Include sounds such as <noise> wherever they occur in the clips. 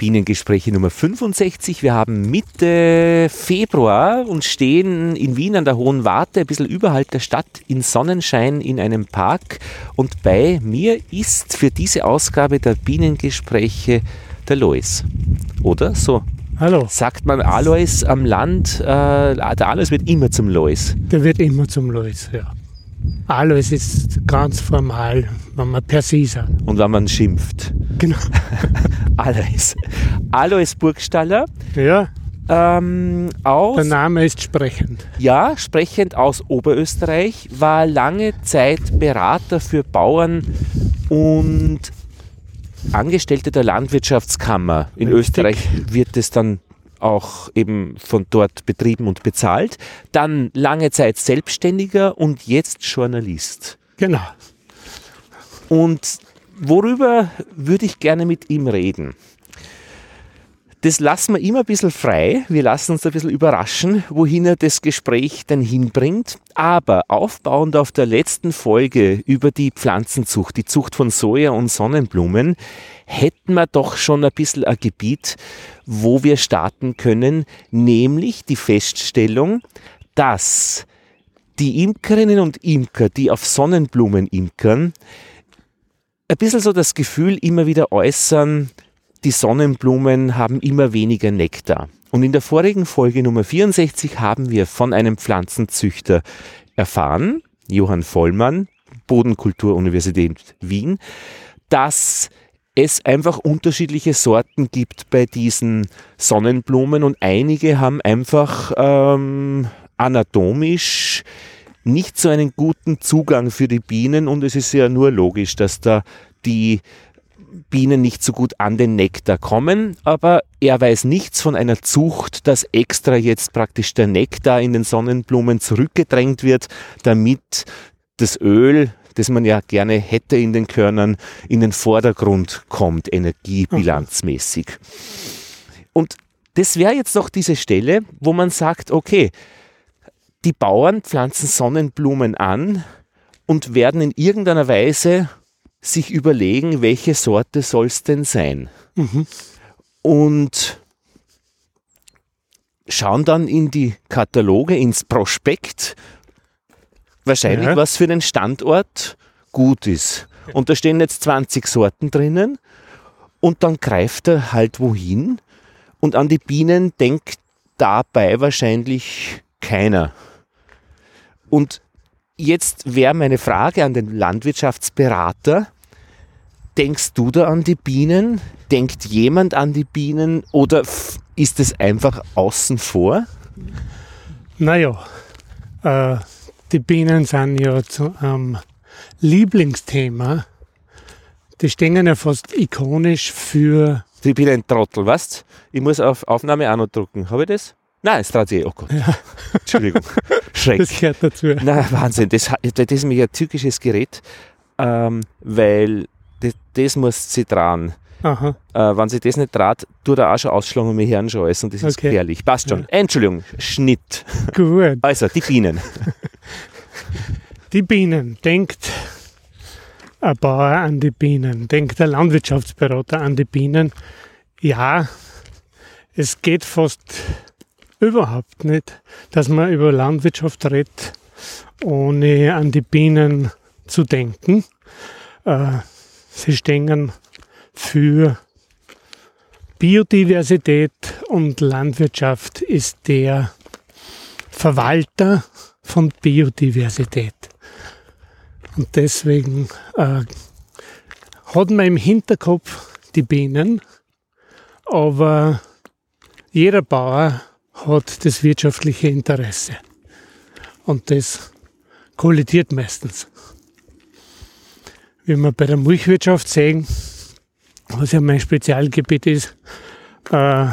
Bienengespräche Nummer 65. Wir haben Mitte Februar und stehen in Wien an der Hohen Warte, ein bisschen überhalb der Stadt, in Sonnenschein in einem Park. Und bei mir ist für diese Ausgabe der Bienengespräche der Lois. Oder so? Hallo. Sagt man Alois am Land, äh, der Alois wird immer zum Lois. Der wird immer zum Lois, ja. Alois ist ganz formal, wenn man per se sagt. Und wenn man schimpft. Genau. <laughs> Alois. Alois Burgstaller. Ja. Ähm, aus, Der Name ist sprechend. ja, sprechend aus Oberösterreich, war lange Zeit Berater für Bauern und Angestellte der Landwirtschaftskammer. In Richtig. Österreich wird es dann auch eben von dort betrieben und bezahlt. Dann lange Zeit Selbstständiger und jetzt Journalist. Genau. Und worüber würde ich gerne mit ihm reden? Das lassen wir immer ein bisschen frei. Wir lassen uns ein bisschen überraschen, wohin er das Gespräch denn hinbringt. Aber aufbauend auf der letzten Folge über die Pflanzenzucht, die Zucht von Soja und Sonnenblumen, hätten wir doch schon ein bisschen ein Gebiet, wo wir starten können, nämlich die Feststellung, dass die Imkerinnen und Imker, die auf Sonnenblumen imkern, ein bisschen so das Gefühl immer wieder äußern, die Sonnenblumen haben immer weniger Nektar. Und in der vorigen Folge Nummer 64 haben wir von einem Pflanzenzüchter erfahren, Johann Vollmann, Bodenkulturuniversität Wien, dass es einfach unterschiedliche Sorten gibt bei diesen Sonnenblumen und einige haben einfach ähm, anatomisch nicht so einen guten Zugang für die Bienen und es ist ja nur logisch, dass da die Bienen nicht so gut an den Nektar kommen, aber er weiß nichts von einer Zucht, dass extra jetzt praktisch der Nektar in den Sonnenblumen zurückgedrängt wird, damit das Öl, das man ja gerne hätte in den Körnern, in den Vordergrund kommt, energiebilanzmäßig. Und das wäre jetzt noch diese Stelle, wo man sagt, okay, die Bauern pflanzen Sonnenblumen an und werden in irgendeiner Weise sich überlegen, welche Sorte soll es denn sein. Und schauen dann in die Kataloge, ins Prospekt, wahrscheinlich Ja. was für den Standort gut ist. Und da stehen jetzt 20 Sorten drinnen und dann greift er halt wohin und an die Bienen denkt dabei wahrscheinlich keiner. Und jetzt wäre meine Frage an den Landwirtschaftsberater, denkst du da an die Bienen? Denkt jemand an die Bienen oder ist es einfach außen vor? Naja, äh, die Bienen sind ja zu einem Lieblingsthema. Die stehen ja fast ikonisch für, Ich bin ein Trottel, weißt Ich muss auf Aufnahme auch noch drücken. Habe ich das? Nein, sich. Oh Gott. Entschuldigung. <laughs> Schreck. das gehört dazu. Na, Wahnsinn, das, das ist nämlich ein tückisches Gerät, ähm, weil das, das muss sie tragen. Aha, Äh, wenn sie das nicht traut, tut er auch schon ausschlagen und wir hören schon alles und das ist Okay. gefährlich. Passt schon. Entschuldigung, Schnitt. gut. Also, die Bienen. <laughs> Die Bienen, denkt ein Bauer an die Bienen, denkt der Landwirtschaftsberater an die Bienen. Ja, es geht fast überhaupt nicht, dass man über Landwirtschaft redet, ohne an die Bienen zu denken. Äh, sie stehen für Biodiversität und Landwirtschaft ist der Verwalter von Biodiversität. Und deswegen äh, hat man im Hinterkopf die Bienen, aber jeder Bauer hat das wirtschaftliche Interesse. Und das kollidiert meistens. Wie wir bei der Milchwirtschaft sehen, was ja mein Spezialgebiet ist, äh,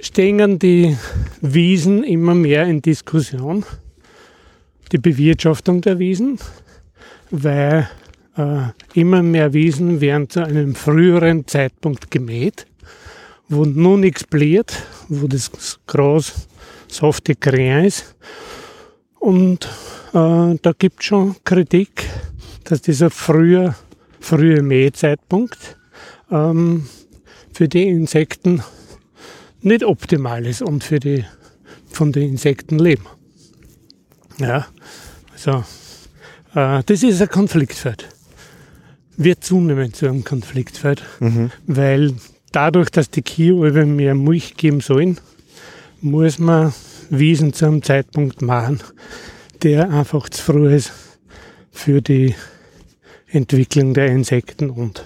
stehen die Wiesen immer mehr in Diskussion, die Bewirtschaftung der Wiesen, weil äh, immer mehr Wiesen werden zu einem früheren Zeitpunkt gemäht, wo nun nichts bliert, wo das Gras saftig grün ist. Und äh, da gibt es schon Kritik, dass dieser frühe, frühe Mähzeitpunkt ähm, für die Insekten nicht optimal ist und für die von den Insekten leben. Ja, also äh, das ist ein Konfliktfeld. Wird zunehmend zu einem Konfliktfeld, mhm. weil dadurch, dass die Kühe mehr Milch geben sollen, muss man Wiesen zu einem Zeitpunkt machen, der einfach zu früh ist für die Entwicklung der Insekten und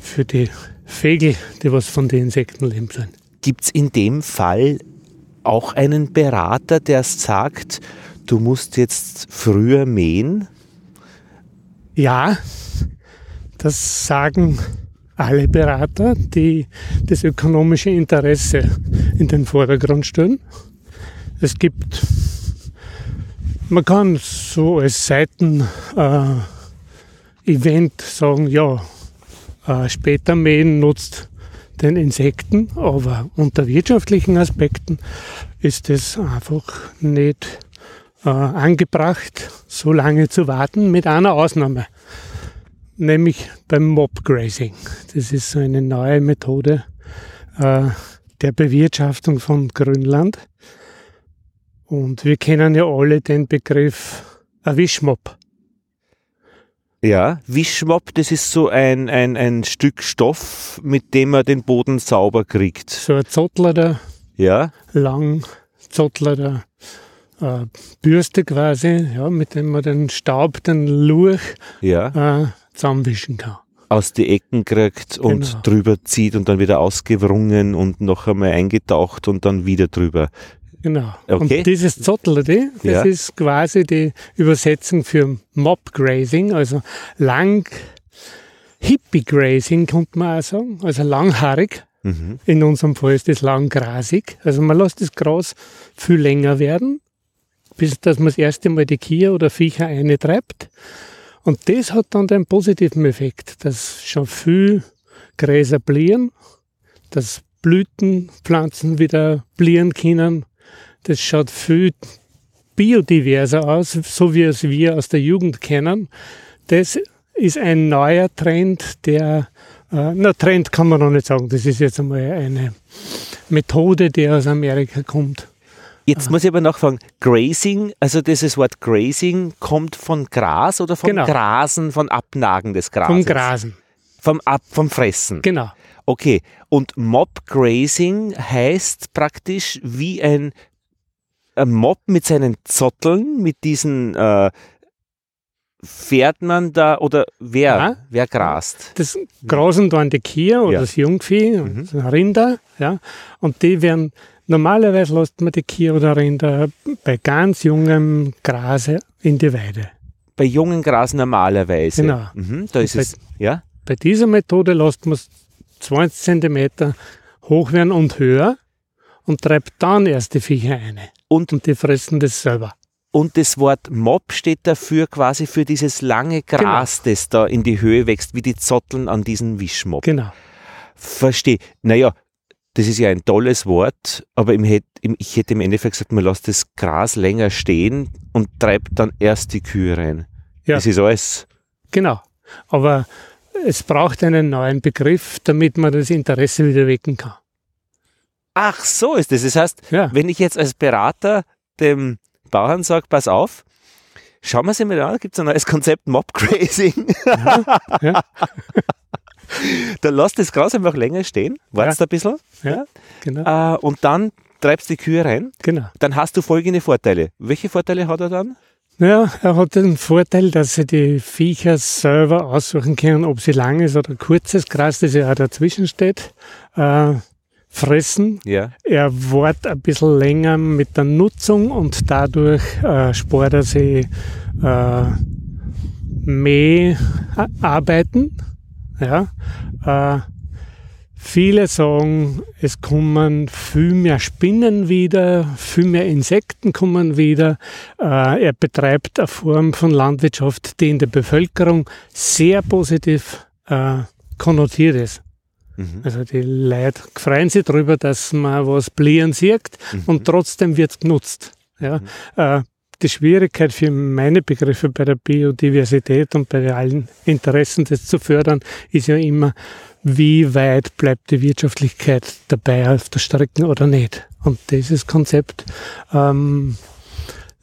für die Vögel, die was von den Insekten leben sollen. Gibt es in dem Fall auch einen Berater, der sagt, du musst jetzt früher mähen? Ja, das sagen alle Berater, die das ökonomische Interesse in den Vordergrund stellen. Es gibt, man kann so als Seiten-Event äh, sagen, ja, äh, später mähen nutzt den Insekten, aber unter wirtschaftlichen Aspekten ist es einfach nicht äh, angebracht, so lange zu warten, mit einer Ausnahme, nämlich beim Mobgrazing. Das ist so eine neue Methode äh, der Bewirtschaftung von Grünland. Und wir kennen ja alle den Begriff Wischmob. Ja, Wischmob, das ist so ein, ein, ein Stück Stoff, mit dem man den Boden sauber kriegt. So ein Zottler ja. lang Zottler äh, Bürste quasi, ja, mit dem man den Staub, den Lurch ja. äh, zusammenwischen kann. Aus die Ecken kriegt und genau. drüber zieht und dann wieder ausgewrungen und noch einmal eingetaucht und dann wieder drüber. Genau. Okay. Und dieses Zottelde, das ja. ist quasi die Übersetzung für Mob Grazing, also lang Hippie Grazing, könnte man auch sagen, also langhaarig. Mhm. In unserem Fall ist das langgrasig. Also man lässt das Gras viel länger werden, bis dass man das erste Mal die Kier oder Viecher eintreibt. Und das hat dann den positiven Effekt, dass schon viel Gräser blieren, dass Blütenpflanzen wieder blieren können, das schaut viel biodiverser aus, so wie es wir aus der Jugend kennen. Das ist ein neuer Trend, der, äh, na Trend kann man noch nicht sagen, das ist jetzt einmal eine Methode, die aus Amerika kommt. Jetzt muss ich aber nachfragen, Grazing, also dieses Wort Grazing kommt von Gras oder vom genau. Grasen, von Abnagen des Grases? Vom Grasen. Vom, Ab, vom Fressen? Genau. Okay, und Mob Grazing heißt praktisch wie ein ein Mob mit seinen Zotteln, mit diesen äh, fährt man da oder wer, ja, wer grast? Das grasen da die Kier oder ja. das Jungvieh, mhm. das Rinder, ja. Und die werden, normalerweise lässt man die Kier oder Rinder bei ganz jungem Grase in die Weide. Bei jungen Gras normalerweise. Genau. Mhm, da ist bei, es, ja. Bei dieser Methode lässt man es 20 cm hoch werden und höher und treibt dann erst die Viecher ein. Und, und die fressen das selber. Und das Wort Mob steht dafür quasi für dieses lange Gras, genau. das da in die Höhe wächst, wie die Zotteln an diesem Wischmob. Genau. Verstehe. Naja, das ist ja ein tolles Wort, aber ich hätte im Endeffekt gesagt, man lässt das Gras länger stehen und treibt dann erst die Kühe rein. Ja. Das ist alles. Genau. Aber es braucht einen neuen Begriff, damit man das Interesse wieder wecken kann. Ach, so ist es. Das heißt, ja. wenn ich jetzt als Berater dem Bauern sage, pass auf, schauen wir sie mal an, gibt es ein neues Konzept Mob Grazing. Ja, ja. <laughs> <laughs> da lasst das Gras einfach länger stehen, wartest ja. ein bisschen. Ja, genau. Äh, und dann treibst die Kühe rein. Genau. Dann hast du folgende Vorteile. Welche Vorteile hat er dann? Ja, er hat den Vorteil, dass sie die Viecher selber aussuchen können, ob sie langes oder kurzes Gras, das ja auch dazwischen steht, äh, fressen. Ja. Er wird ein bisschen länger mit der Nutzung und dadurch äh, spart er sich äh, mehr arbeiten. Ja. Äh, viele sagen, es kommen viel mehr Spinnen wieder, viel mehr Insekten kommen wieder. Äh, er betreibt eine Form von Landwirtschaft, die in der Bevölkerung sehr positiv äh, konnotiert ist. Mhm. Also die Leute freuen sich darüber, dass man was blieren sieht mhm. und trotzdem wird es genutzt. Ja? Mhm. Äh, die Schwierigkeit für meine Begriffe bei der Biodiversität und bei allen Interessen, das zu fördern, ist ja immer, wie weit bleibt die Wirtschaftlichkeit dabei auf der Strecke oder nicht. Und dieses Konzept ähm,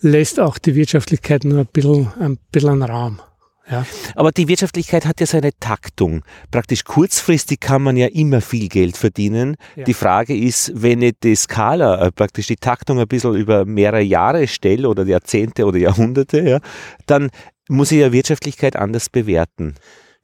lässt auch die Wirtschaftlichkeit nur ein bisschen, ein bisschen Raum. Ja. Aber die Wirtschaftlichkeit hat ja seine Taktung. Praktisch kurzfristig kann man ja immer viel Geld verdienen. Ja. Die Frage ist, wenn ich die Skala, äh, praktisch die Taktung ein bisschen über mehrere Jahre stelle oder Jahrzehnte oder Jahrhunderte, ja, dann muss ich ja Wirtschaftlichkeit anders bewerten.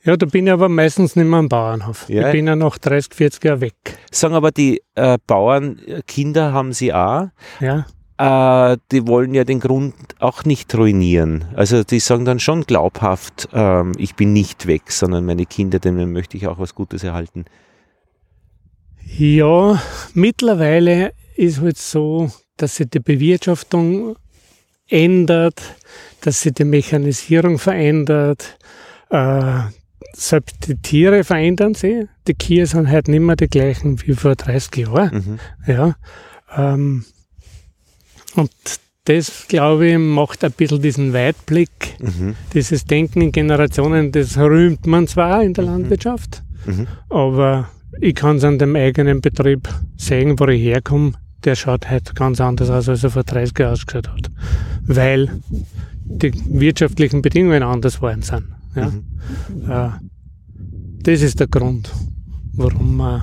Ja, da bin ich aber meistens nicht mehr am Bauernhof. Ja. Ich bin ja noch 30, 40 Jahre weg. Sagen aber die äh, Bauern, äh, Kinder haben sie auch. Ja äh, die wollen ja den Grund auch nicht ruinieren. Also die sagen dann schon glaubhaft, äh, ich bin nicht weg, sondern meine Kinder, denen möchte ich auch was Gutes erhalten. Ja, mittlerweile ist halt so, dass sich die Bewirtschaftung ändert, dass sich die Mechanisierung verändert. Äh, selbst die Tiere verändern sich. Die Kühe sind halt nicht mehr die gleichen wie vor 30 Jahren. Mhm. Ja, ähm, und das, glaube ich, macht ein bisschen diesen Weitblick, mhm. dieses Denken in Generationen, das rühmt man zwar in der mhm. Landwirtschaft, mhm. aber ich kann es an dem eigenen Betrieb sehen, wo ich herkomme, der schaut heute ganz anders aus, als er vor 30 Jahren ausgeschaut hat. Weil die wirtschaftlichen Bedingungen anders worden sind. Ja? Mhm. Äh, das ist der Grund, warum, äh,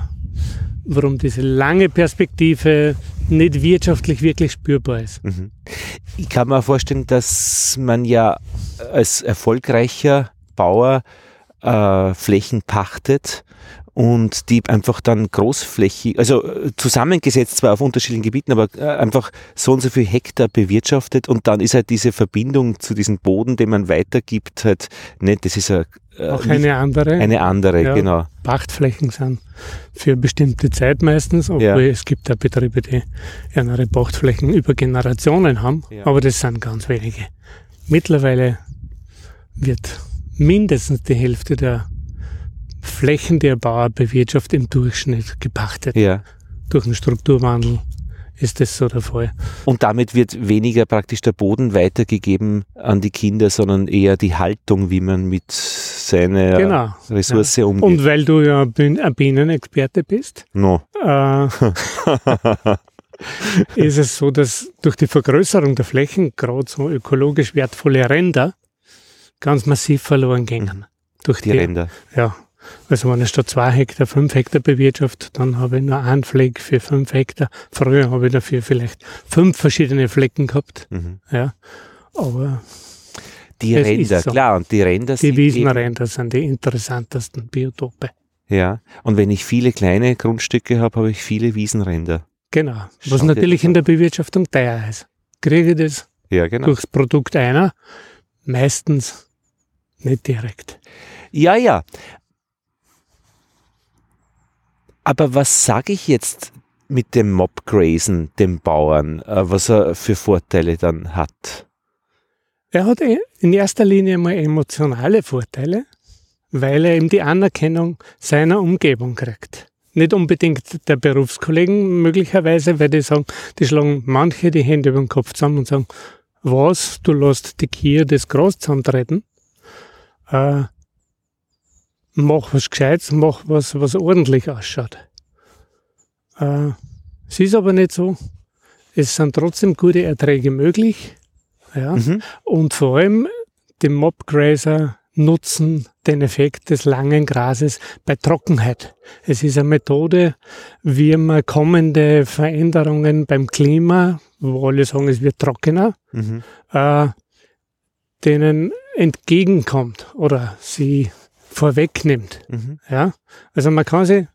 warum diese lange Perspektive nicht wirtschaftlich wirklich spürbar ist. Mhm. Ich kann mir vorstellen, dass man ja als erfolgreicher Bauer äh, Flächen pachtet und die einfach dann großflächig, also äh, zusammengesetzt zwar auf unterschiedlichen Gebieten, aber äh, einfach so und so viel Hektar bewirtschaftet und dann ist halt diese Verbindung zu diesem Boden, den man weitergibt, halt nicht, das ist eine, äh, auch eine andere. Eine andere, ja, genau. Pachtflächen sind für bestimmte Zeit meistens, obwohl ja. es gibt auch Betriebe, die andere Pachtflächen über Generationen haben, ja. aber das sind ganz wenige. Mittlerweile wird mindestens die Hälfte der Flächen, die ein Bauer bewirtschaftet, im Durchschnitt gepachtet. Ja. Durch den Strukturwandel ist das so der Fall. Und damit wird weniger praktisch der Boden weitergegeben an die Kinder, sondern eher die Haltung, wie man mit seiner genau, Ressource ja. umgeht. Und weil du ja ein Bienenexperte bist, no. äh, <laughs> ist es so, dass durch die Vergrößerung der Flächen gerade so ökologisch wertvolle Ränder ganz massiv verloren gingen. Durch die, die Ränder. Ja, also wenn ich statt zwei Hektar fünf Hektar bewirtschaftet, dann habe ich nur einen Fleck für fünf Hektar. Früher habe ich dafür vielleicht fünf verschiedene Flecken gehabt. Mhm. Ja, aber die Ränder, so. klar, und die Ränder Die Wiesenränder sind die interessantesten Biotope. Ja, und wenn ich viele kleine Grundstücke habe, habe ich viele Wiesenränder. Genau, was Schaut natürlich in der Bewirtschaftung teuer ist. Kriege ich das ja, genau. durchs Produkt einer, meistens nicht direkt. Ja, ja, aber was sage ich jetzt mit dem Mobgrazen, dem Bauern, äh, was er für Vorteile dann hat? Er hat eh in erster Linie mal emotionale Vorteile, weil er eben die Anerkennung seiner Umgebung kriegt. Nicht unbedingt der Berufskollegen möglicherweise, weil die sagen, die schlagen manche die Hände über den Kopf zusammen und sagen, was, du lässt die Kier das Gras zusammentreten. Äh, mach was Gescheites, mach was, was ordentlich ausschaut. Äh, es ist aber nicht so. Es sind trotzdem gute Erträge möglich. Ja? Mhm. Und vor allem die Mobgrazer nutzen den Effekt des langen Grases bei Trockenheit. Es ist eine Methode, wie man kommende Veränderungen beim Klima, wo alle sagen, es wird trockener, mhm. äh, denen entgegenkommt oder sie vorwegnimmt. Mhm. Ja? Also man kann sich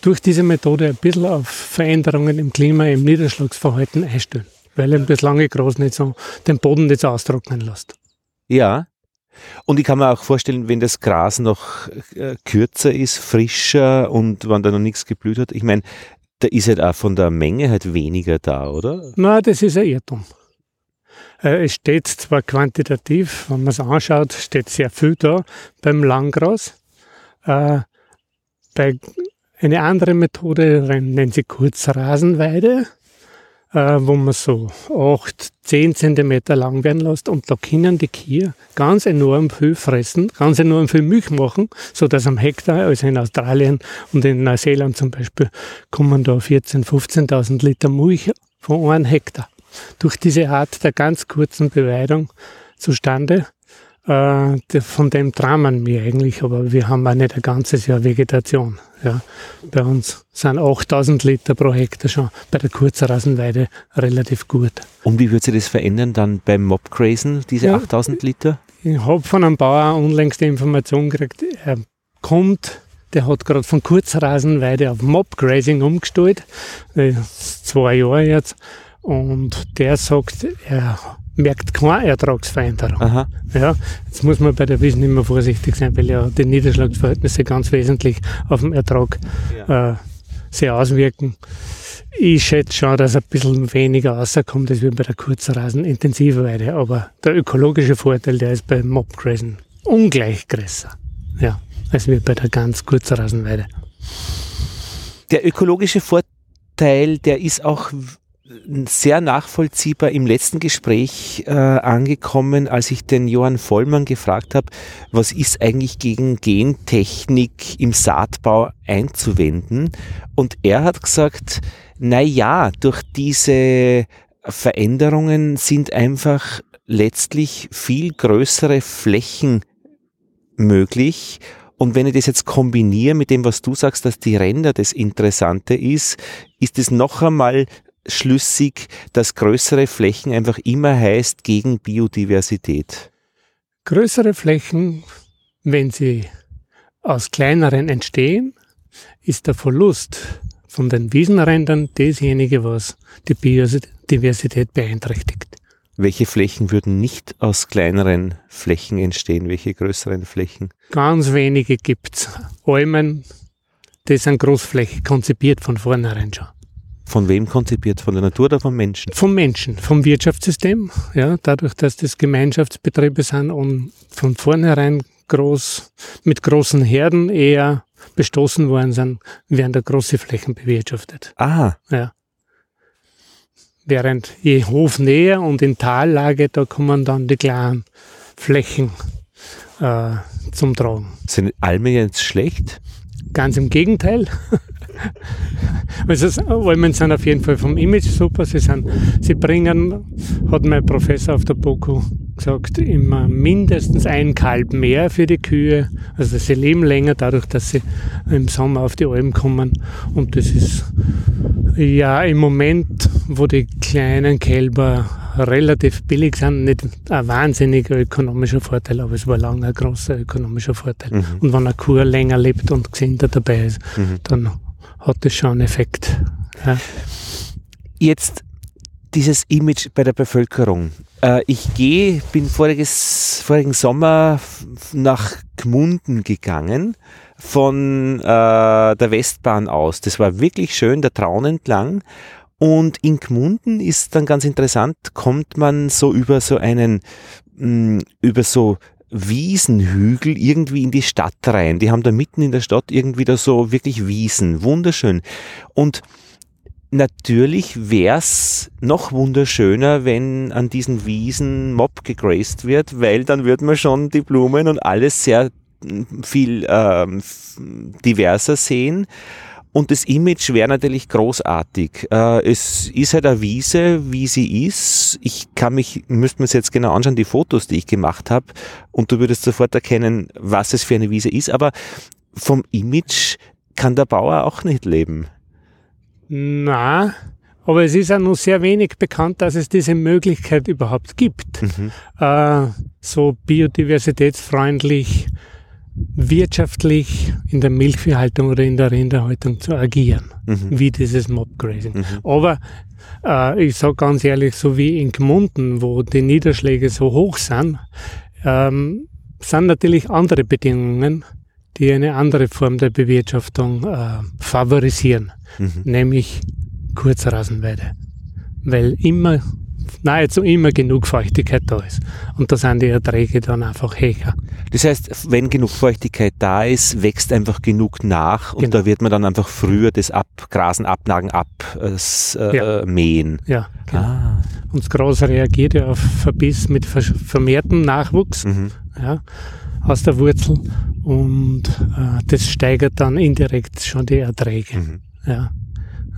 durch diese Methode ein bisschen auf Veränderungen im Klima, im Niederschlagsverhalten einstellen, weil eben das lange Gras nicht so, den Boden nicht so austrocknen lässt. Ja. Und ich kann mir auch vorstellen, wenn das Gras noch äh, kürzer ist, frischer und wenn da noch nichts geblüht hat, ich meine, da ist halt auch von der Menge halt weniger da, oder? Na, das ist ein Irrtum. Äh, es steht zwar quantitativ, wenn man es anschaut, steht sehr viel da beim Langgras. Äh, bei eine andere Methode nennen sie Kurzrasenweide. äh, wo man so 8, 10 Zentimeter lang werden lässt und da können die Kühe ganz enorm viel fressen, ganz enorm viel Milch machen, so dass am Hektar, also in Australien und in Neuseeland zum Beispiel, kommen da 14.000, 15.000 Liter Milch von einem Hektar. Durch diese Art der ganz kurzen Beweidung zustande äh, von dem trauen wir eigentlich, aber wir haben auch nicht ein ganzes Jahr Vegetation. Ja. Bei uns sind 8000 Liter pro Hektar schon bei der Kurzrasenweide relativ gut. Und wie wird sich das verändern dann beim Mobgrazen, diese ja, 8000 Liter? Ich habe von einem Bauer unlängst die Information gekriegt, er kommt der hat gerade von Kurzrasenweide auf Mobgrazing umgestellt, zwei Jahre jetzt, und der sagt, er merkt keine Ertragsveränderung. Aha. Ja, jetzt muss man bei der Wiesen immer vorsichtig sein, weil ja die Niederschlagsverhältnisse ganz wesentlich auf den Ertrag ja. äh, sich auswirken. Ich schätze schon, dass ein bisschen weniger rauskommt, als wie bei der Kurzrasen intensiver Weide. Aber der ökologische Vorteil, der ist beim Mobgrazen ungleich größer. Ja, als wie bei der ganz Kurzrasenweide. Der ökologische Vorteil, der ist auch sehr nachvollziehbar im letzten Gespräch äh, angekommen, als ich den Johann Vollmann gefragt habe, was ist eigentlich gegen Gentechnik im Saatbau einzuwenden? Und er hat gesagt, na ja, durch diese Veränderungen sind einfach letztlich viel größere Flächen möglich und wenn ich das jetzt kombiniere mit dem, was du sagst, dass die Ränder das Interessante ist, ist es noch einmal schlüssig, dass größere Flächen einfach immer heißt gegen Biodiversität? Größere Flächen, wenn sie aus kleineren entstehen, ist der Verlust von den Wiesenrändern dasjenige, was die Biodiversität beeinträchtigt. Welche Flächen würden nicht aus kleineren Flächen entstehen? Welche größeren Flächen? Ganz wenige gibt's. Almen, die sind großflächig konzipiert von vornherein schon. Von wem konzipiert? Von der Natur oder vom Menschen? Vom Menschen, vom Wirtschaftssystem. Ja, dadurch, dass das Gemeinschaftsbetriebe sind und von vornherein groß, mit großen Herden eher bestoßen worden sind, werden da große Flächen bewirtschaftet. Aha. Ja. Während je hofnäher und in Tallage, da kommen dann die kleinen Flächen äh, zum Tragen. Sind Almen jetzt schlecht? Ganz im Gegenteil. <laughs> Also Almen sind auf jeden Fall vom Image super. Sie, sind, sie bringen, hat mein Professor auf der BOKU gesagt, immer mindestens ein Kalb mehr für die Kühe. Also sie leben länger dadurch, dass sie im Sommer auf die Alpen kommen. Und das ist ja im Moment, wo die kleinen Kälber relativ billig sind, nicht ein wahnsinniger ökonomischer Vorteil, aber es war lange ein großer ökonomischer Vorteil. Mhm. Und wenn eine Kuh länger lebt und gesünder dabei ist, mhm. dann hat das schon einen Effekt. Ja. Jetzt dieses Image bei der Bevölkerung. Äh, ich gehe, bin voriges, vorigen Sommer nach Gmunden gegangen von äh, der Westbahn aus. Das war wirklich schön, der Traun entlang. Und in Gmunden ist dann ganz interessant, kommt man so über so einen, mh, mm, über so Wiesenhügel irgendwie in die Stadt rein. Die haben da mitten in der Stadt irgendwie da so wirklich Wiesen. Wunderschön. Und natürlich wär's noch wunderschöner, wenn an diesen Wiesen Mob gegraced wird, weil dann wird man schon die Blumen und alles sehr viel ähm, diverser sehen. Und das Image wäre natürlich großartig. Äh, es ist halt eine Wiese, wie sie ist. Ich kann mich, müsste mir es jetzt genau anschauen, die Fotos, die ich gemacht habe, und du würdest sofort erkennen, was es für eine Wiese ist. Aber vom Image kann der Bauer auch nicht leben. Na, aber es ist ja nur sehr wenig bekannt, dass es diese Möglichkeit überhaupt gibt, mhm. äh, so biodiversitätsfreundlich wirtschaftlich in der Milchviehhaltung oder in der Rinderhaltung zu agieren, mhm. wie dieses Mobgrazing. Mhm. Aber äh, ich sage ganz ehrlich, so wie in Gmunden, wo die Niederschläge so hoch sind, ähm, sind natürlich andere Bedingungen, die eine andere Form der Bewirtschaftung äh, favorisieren, mhm. nämlich Kurzrasenweide. Weil immer nahezu immer genug Feuchtigkeit da ist. Und da sind die Erträge dann einfach höher. Das heißt, wenn genug Feuchtigkeit da ist, wächst einfach genug nach und Genau. da wird man dann einfach früher das Abgrasen, Abnagen, abmähen. Äh, Ja. mähen. Ja, genau. Ah. Und das Gras reagiert ja auf Verbiss mit vermehrtem Nachwuchs Mhm. ja, aus der Wurzel und äh, das steigert dann indirekt schon die Erträge. Mhm. Ja.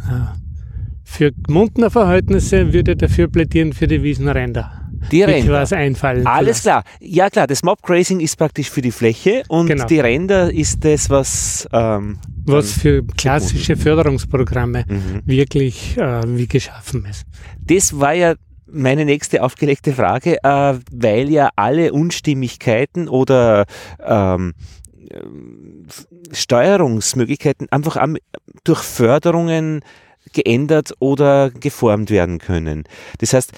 Ja. Für Mundner Verhältnisse würde dafür plädieren für die Wiesenränder. Die Ränder. was einfallen. Alles klar. Ja klar, das Mobgrazing ist praktisch für die Fläche und Genau. die Ränder ist das, was ähm, Was für klassische Förderungsprogramme mhm. wirklich äh, wie geschaffen ist. Das war ja meine nächste aufgelegte Frage, äh, weil ja alle Unstimmigkeiten oder ähm, ähm, Steuerungsmöglichkeiten einfach am, durch Förderungen geändert oder geformt werden können. Das heißt,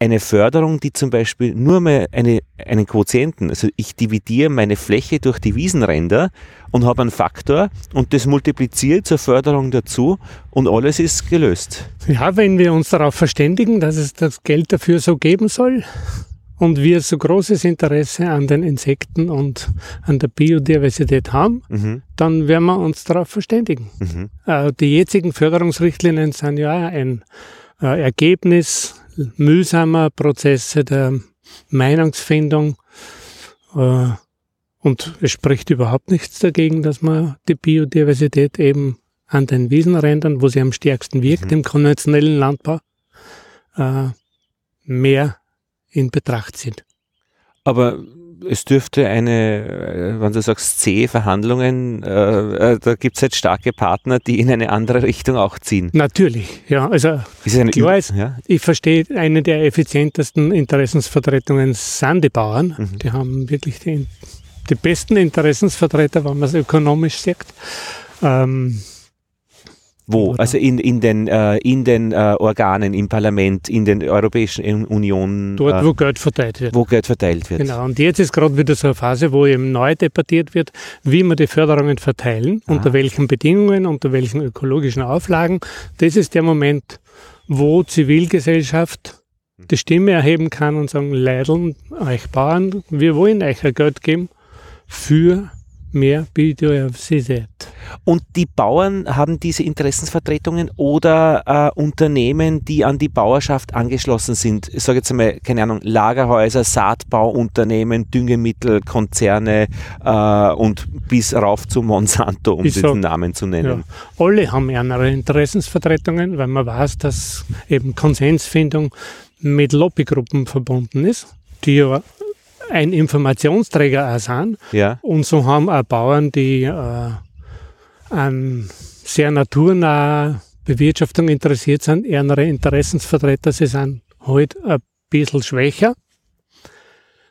eine Förderung, die zum Beispiel nur mal eine, einen Quotienten, also ich dividiere meine Fläche durch die Wiesenränder und habe einen Faktor und das multipliziert zur Förderung dazu und alles ist gelöst. Ja, wenn wir uns darauf verständigen, dass es das Geld dafür so geben soll und wir so großes Interesse an den Insekten und an der Biodiversität haben, Mhm, dann werden wir uns darauf verständigen. mhm. Äh, Die jetzigen Förderungsrichtlinien sind ja ein äh, Ergebnis mühsamer Prozesse der Meinungsfindung. Äh, Und es spricht überhaupt nichts dagegen, dass man die Biodiversität eben an den Wiesenrändern, wo sie am stärksten wirkt, Mhm. im konventionellen Landbau, äh, mehr in Betracht zieht. Aber es dürfte eine, äh, wenn du sagst C, Verhandlungen, äh, äh, da gibt es jetzt starke Partner, die in eine andere Richtung auch ziehen. Natürlich, ja. Also Klar ist- ja? ich verstehe, eine der effizientesten Interessensvertretungen sind die Bauern. Mhm. Die haben wirklich die, die besten Interessensvertreter, wenn man es ökonomisch sieht. Ähm, Wo? Oder- Also in, in den, äh, in den äh, Organen, im Parlament, in den Europäischen Union, dort, äh, wo Geld verteilt wird. wo Geld verteilt wird. Genau, und jetzt ist gerade wieder so eine Phase, wo eben neu debattiert wird, wie wir die Förderungen verteilen, Ah. unter welchen Bedingungen, unter welchen ökologischen Auflagen. Das ist der Moment, wo Zivilgesellschaft die Stimme erheben kann und sagen, Leideln, euch Bauern, wir wollen euch ein Geld geben für mehr Biodiversität. Und die Bauern haben diese Interessensvertretungen oder äh, Unternehmen, die an die Bauerschaft angeschlossen sind. Ich sage jetzt einmal, keine Ahnung, Lagerhäuser, Saatbauunternehmen, Düngemittelkonzerne äh, und bis rauf zu Monsanto, um Ich diesen sag- Namen zu Ja. nennen. Alle haben andere Interessensvertretungen, weil man weiß, dass eben Konsensfindung mit Lobbygruppen verbunden ist, die ja ein Informationsträger auch sind. Ja. Und so haben auch Bauern, die äh, an sehr naturnaher Bewirtschaftung interessiert sind, eher Interessensvertreter. Sie sind halt ein bisschen schwächer.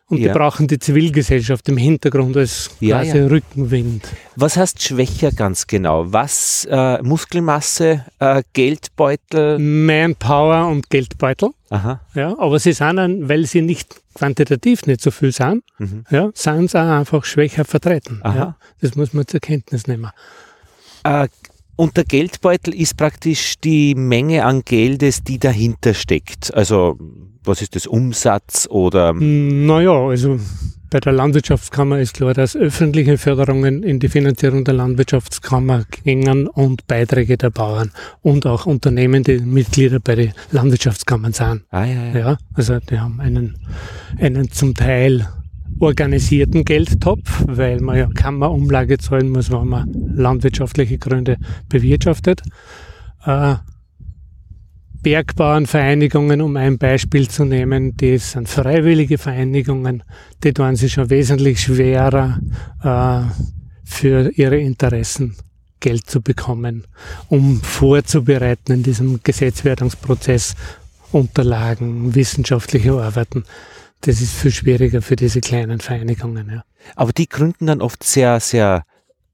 Und Ja. die brauchen die Zivilgesellschaft im Hintergrund als Ja, quasi ja. Rückenwind. Was heißt schwächer ganz genau? Was? Äh, Muskelmasse, äh, Geldbeutel? Manpower und Geldbeutel. Aha. Ja, aber sie sind, dann, weil sie nicht quantitativ nicht so viel sind, Mhm. ja, sind sie auch einfach schwächer vertreten. Aha. Ja, das muss man zur Kenntnis nehmen. Äh, und der Geldbeutel ist praktisch die Menge an Geldes, die dahinter steckt. Also, was ist das, Umsatz oder Naja, also bei der Landwirtschaftskammer ist klar, dass öffentliche Förderungen in die Finanzierung der Landwirtschaftskammer gingen und Beiträge der Bauern und auch Unternehmen, die Mitglieder bei den Landwirtschaftskammern sind. Ah, ja, ja. Ja, also die haben einen, einen zum Teil organisierten Geldtopf, weil man ja Kammerumlage zahlen muss, wenn man landwirtschaftliche Gründe bewirtschaftet. Äh, Bergbauernvereinigungen, um ein Beispiel zu nehmen, die sind freiwillige Vereinigungen, die tun sich schon wesentlich schwerer äh, für ihre Interessen Geld zu bekommen, um vorzubereiten in diesem Gesetzwerdungsprozess Unterlagen, wissenschaftliche Arbeiten. Das ist viel schwieriger für diese kleinen Vereinigungen. Ja. Aber die gründen dann oft sehr, sehr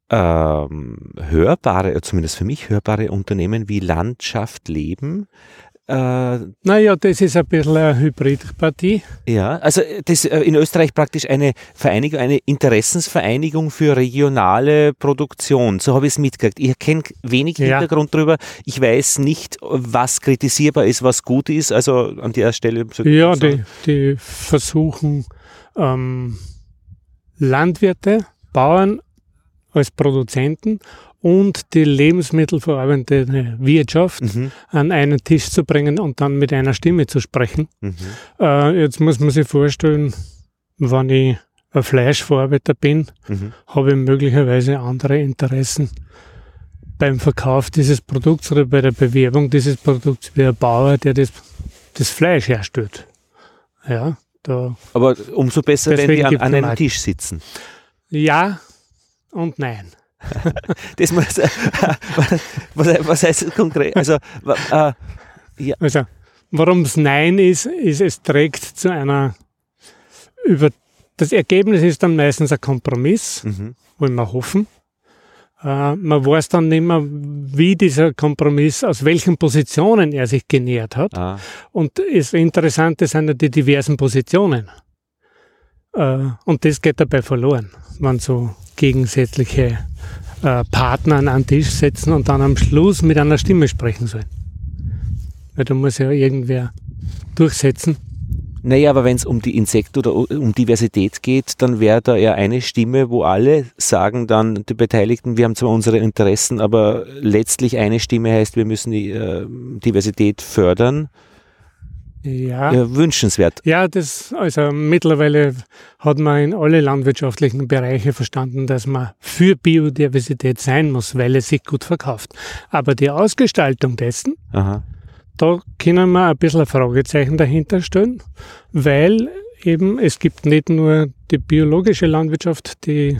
ähm, hörbare, zumindest für mich hörbare Unternehmen wie Landschaft Leben. Äh, naja, das ist ein bisschen eine Hybridpartie. Ja, also das äh, in Österreich praktisch eine Vereinigung, eine Interessensvereinigung für regionale Produktion. So habe ich es mitgekriegt. Ich kenne wenig Ja. Hintergrund drüber. Ich weiß nicht, was kritisierbar ist, was gut ist. Also an der Stelle. Ja, die, die versuchen ähm, Landwirte, Bauern als Produzenten und die lebensmittelverarbeitende Wirtschaft Mhm, an einen Tisch zu bringen und dann mit einer Stimme zu sprechen. mhm, Äh, jetzt muss man sich vorstellen, wenn ich ein Fleischverarbeiter bin, mhm. habe ich möglicherweise andere Interessen beim Verkauf dieses Produkts oder bei der Bewerbung dieses Produkts wie ein Bauer, der das, das Fleisch herstellt. Ja, da, Aber umso besser, wenn die an, an einem. Tisch sitzen. ja und nein. <laughs> Das muss, <laughs> was, was heißt das konkret? Also, äh, Also, warum es Nein ist, ist, es trägt zu einer über das Ergebnis ist dann meistens ein Kompromiss, mhm, wollen wir hoffen. Äh, man weiß dann nicht mehr, wie dieser Kompromiss, aus welchen Positionen er sich genähert hat. ah, Und das Interessante sind ja die diversen Positionen. Äh, und das geht dabei verloren, wenn so gegensätzliche äh, Partner an einen Tisch setzen und dann am Schluss mit einer Stimme sprechen sollen. Weil da muss ja irgendwer durchsetzen. Naja, aber wenn es um die Insekt- oder um Diversität geht, dann wäre da eher eine Stimme, wo alle sagen dann, die Beteiligten, wir haben zwar unsere Interessen, aber letztlich eine Stimme heißt, wir müssen die äh, Diversität fördern. Ja. Ja, wünschenswert. Ja, das, also mittlerweile hat man in alle landwirtschaftlichen Bereiche verstanden, dass man für Biodiversität sein muss, weil es sich gut verkauft. Aber die Ausgestaltung dessen, Aha. da können wir ein bisschen ein Fragezeichen dahinter stellen, weil eben es gibt nicht nur die biologische Landwirtschaft, die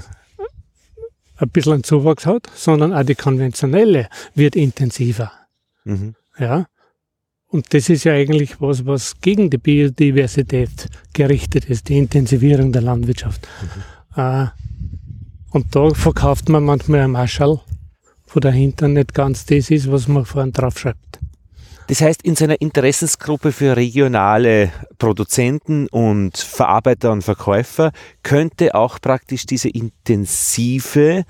ein bisschen einen Zuwachs hat, sondern auch die konventionelle wird intensiver. Mhm. Ja. Und das ist ja eigentlich was, was gegen die Biodiversität gerichtet ist, die Intensivierung der Landwirtschaft. Äh, und da verkauft man manchmal ein Marschall, wo dahinter nicht ganz das ist, was man vorne drauf schreibt. Das heißt, in seiner Interessensgruppe für regionale Produzenten und Verarbeiter und Verkäufer könnte auch praktisch diese intensive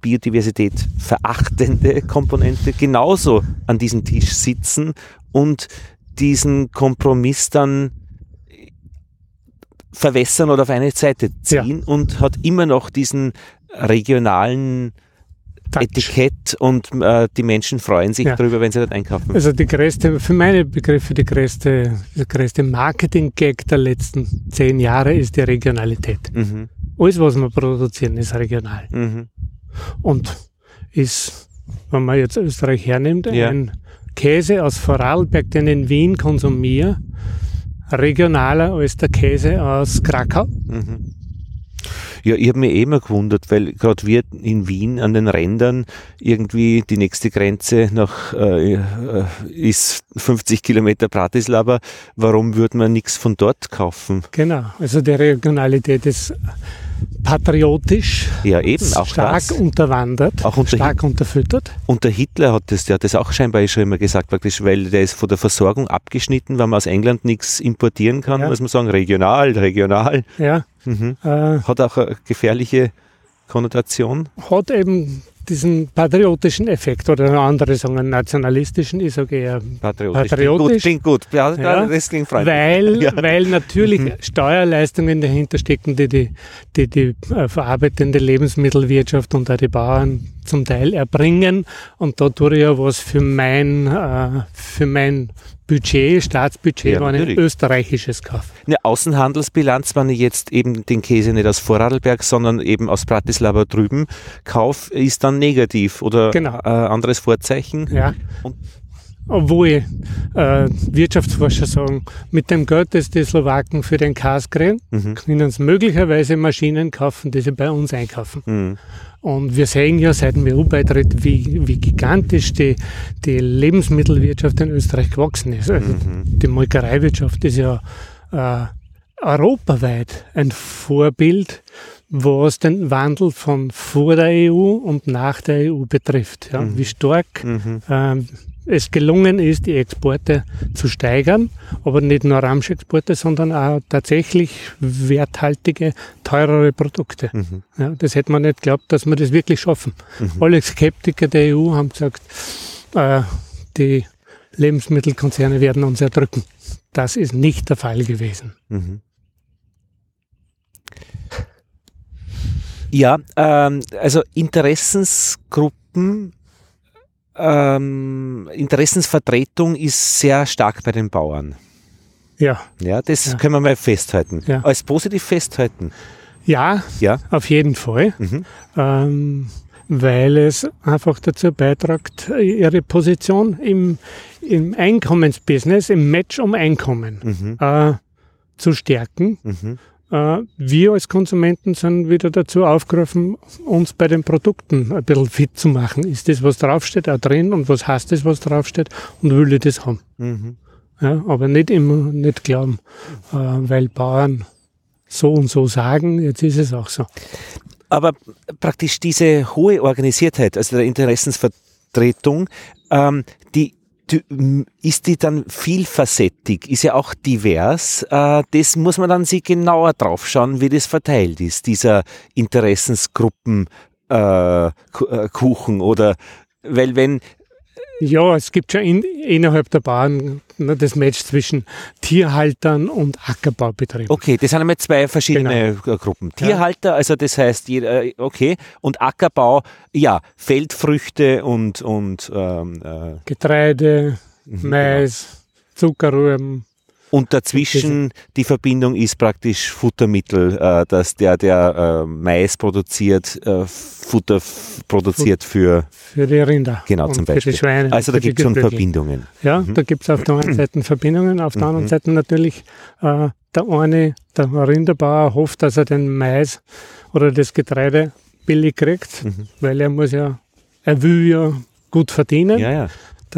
Biodiversität verachtende Komponente genauso an diesem Tisch sitzen und diesen Kompromiss dann verwässern oder auf eine Seite ziehen und hat immer noch diesen regionalen Touch. Etikett und äh, die Menschen freuen sich Ja. darüber, wenn sie dort einkaufen. Also die größte, für meine Begriffe, die größte, der größte Marketing-Gag der letzten zehn Jahre ist die Regionalität. Mhm. Alles, was wir produzieren, ist regional. Mhm. Und ist, wenn man jetzt Österreich hernimmt, Ja. ein Käse aus Vorarlberg, den ich in Wien konsumiere, regionaler als der Käse aus Krakau. Mhm. Ja, ich habe mich eh immer gewundert, weil gerade wir in Wien an den Rändern irgendwie die nächste Grenze nach äh, äh, ist 50 Kilometer Bratislava. Warum würde man nichts von dort kaufen? Genau, also die Regionalität ist patriotisch, Ja, eben, auch stark das. unterwandert, Auch unter stark unterfüttert. Und der Hitler hat das, der hat das auch scheinbar schon immer gesagt, praktisch, weil der ist von der Versorgung abgeschnitten, wenn man aus England nichts importieren kann, Ja. muss man sagen, regional, regional. Ja, Mhm. äh, Hat auch eine gefährliche Konnotation. hat eben diesen patriotischen Effekt oder andere sagen nationalistischen, ich sage eher Patriotisch. Patriotisch. Klingt gut, klingt gut. Ja, Ja. das klingt freundlich. Weil, <laughs> Ja. weil natürlich Mhm. Steuerleistungen dahinter stecken, die die, die, die äh, verarbeitende Lebensmittelwirtschaft und auch die Bauern zum Teil erbringen. Und da tue ich ja was für mein, äh, für mein Budget, Staatsbudget, Ja, wenn ich natürlich. österreichisches kaufe. Eine Außenhandelsbilanz, wenn ich jetzt eben den Käse nicht aus Vorarlberg, sondern eben aus Bratislava drüben kaufe, ist dann negativ oder Genau. äh, anderes Vorzeichen. Ja. Und- Obwohl äh, Wirtschaftsforscher sagen, mit dem Geld, das die Slowaken für den Kas kriegen, Mhm. können sie möglicherweise Maschinen kaufen, die sie bei uns einkaufen. Mhm. Und wir sehen ja seit dem EU-Beitritt, wie, wie gigantisch die, die Lebensmittelwirtschaft in Österreich gewachsen ist. Also Mhm. die Molkereiwirtschaft ist ja äh, europaweit ein Vorbild, was den Wandel von vor der EU und nach der EU betrifft. Ja, Mhm. Wie stark Mhm. ähm, es gelungen ist, die Exporte zu steigern, aber nicht nur Ramschexporte, sondern auch tatsächlich werthaltige, teurere Produkte. Mhm. Ja, das hätte man nicht geglaubt, dass wir das wirklich schaffen. Mhm. Alle Skeptiker der EU haben gesagt, äh, die Lebensmittelkonzerne werden uns erdrücken. Das ist nicht der Fall gewesen. Mhm. Ja, ähm, also Interessensgruppen, ähm, Interessensvertretung ist sehr stark bei den Bauern. Ja. Ja, das ja. können wir mal festhalten. Ja. Als positiv festhalten. Ja, ja. auf jeden Fall. Mhm. Ähm, weil es einfach dazu beiträgt, ihre Position im, im Einkommensbusiness, im Match um Einkommen mhm. äh, zu stärken. Mhm. Äh, wir als Konsumenten sind wieder dazu aufgerufen, uns bei den Produkten ein bisschen fit zu machen. Ist das, was draufsteht, auch drin und was heißt das, was draufsteht und will ich das haben? Mhm. Ja, aber nicht immer, nicht glauben, äh, weil Bauern so und so sagen, jetzt ist es auch so. Aber praktisch diese hohe Organisiertheit, also der Interessensvertretung, ähm, ist die dann vielfacettig, ist ja auch divers. Äh, das muss man dann sich genauer drauf schauen, wie das verteilt ist, dieser Interessensgruppenkuchen äh, oder weil wenn ja, es gibt schon in, innerhalb der Bauern ne, das Match zwischen Tierhaltern und Ackerbaubetrieben. Okay, das sind einmal zwei verschiedene genau. Gruppen. Tierhalter, also das heißt, äh, okay, und Ackerbau, ja, Feldfrüchte und, und ähm, äh, Getreide, mhm, Mais, genau. Zuckerrüben, und dazwischen die Verbindung ist praktisch Futtermittel, äh, dass der, der äh, Mais produziert, äh, Futter produziert für, für die Rinder. Genau, zum Beispiel. Für die Schweine. Also da gibt es schon Verbindungen. Ja, mhm. da gibt es auf der einen <clears throat> Seite Verbindungen, auf der anderen mhm. Seite natürlich äh, der eine, der Rinderbauer hofft, dass er den Mais oder das Getreide billig kriegt, mhm. weil er muss ja, er will ja gut verdienen. Ja, ja.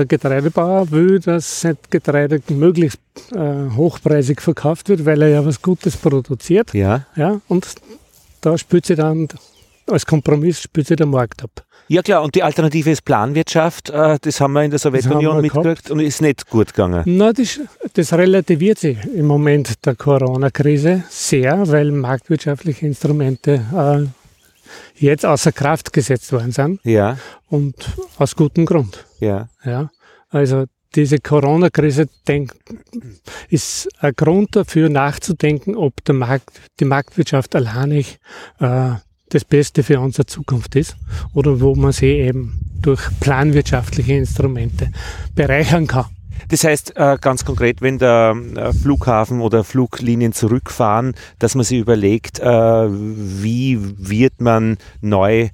Der Getreidebauer will, dass sein Getreide möglichst äh, hochpreisig verkauft wird, weil er ja was Gutes produziert. Ja. ja und da spürt sie dann, als Kompromiss spürt sie der Markt ab. Ja klar, und die Alternative ist Planwirtschaft. Äh, das haben wir in der Sowjetunion mitgekriegt und ist nicht gut gegangen. Na, das, das relativiert sich im Moment der Corona-Krise sehr, weil marktwirtschaftliche Instrumente äh, jetzt außer Kraft gesetzt worden sind. Ja. Und aus gutem Grund. Ja. Ja. Also diese Corona-Krise ist ein Grund dafür nachzudenken, ob der Markt, die Marktwirtschaft alleinig äh, das Beste für unsere Zukunft ist oder wo man sie eben durch planwirtschaftliche Instrumente bereichern kann. Das heißt äh, ganz konkret, wenn der äh, Flughafen oder Fluglinien zurückfahren, dass man sich überlegt, äh, wie wird man neu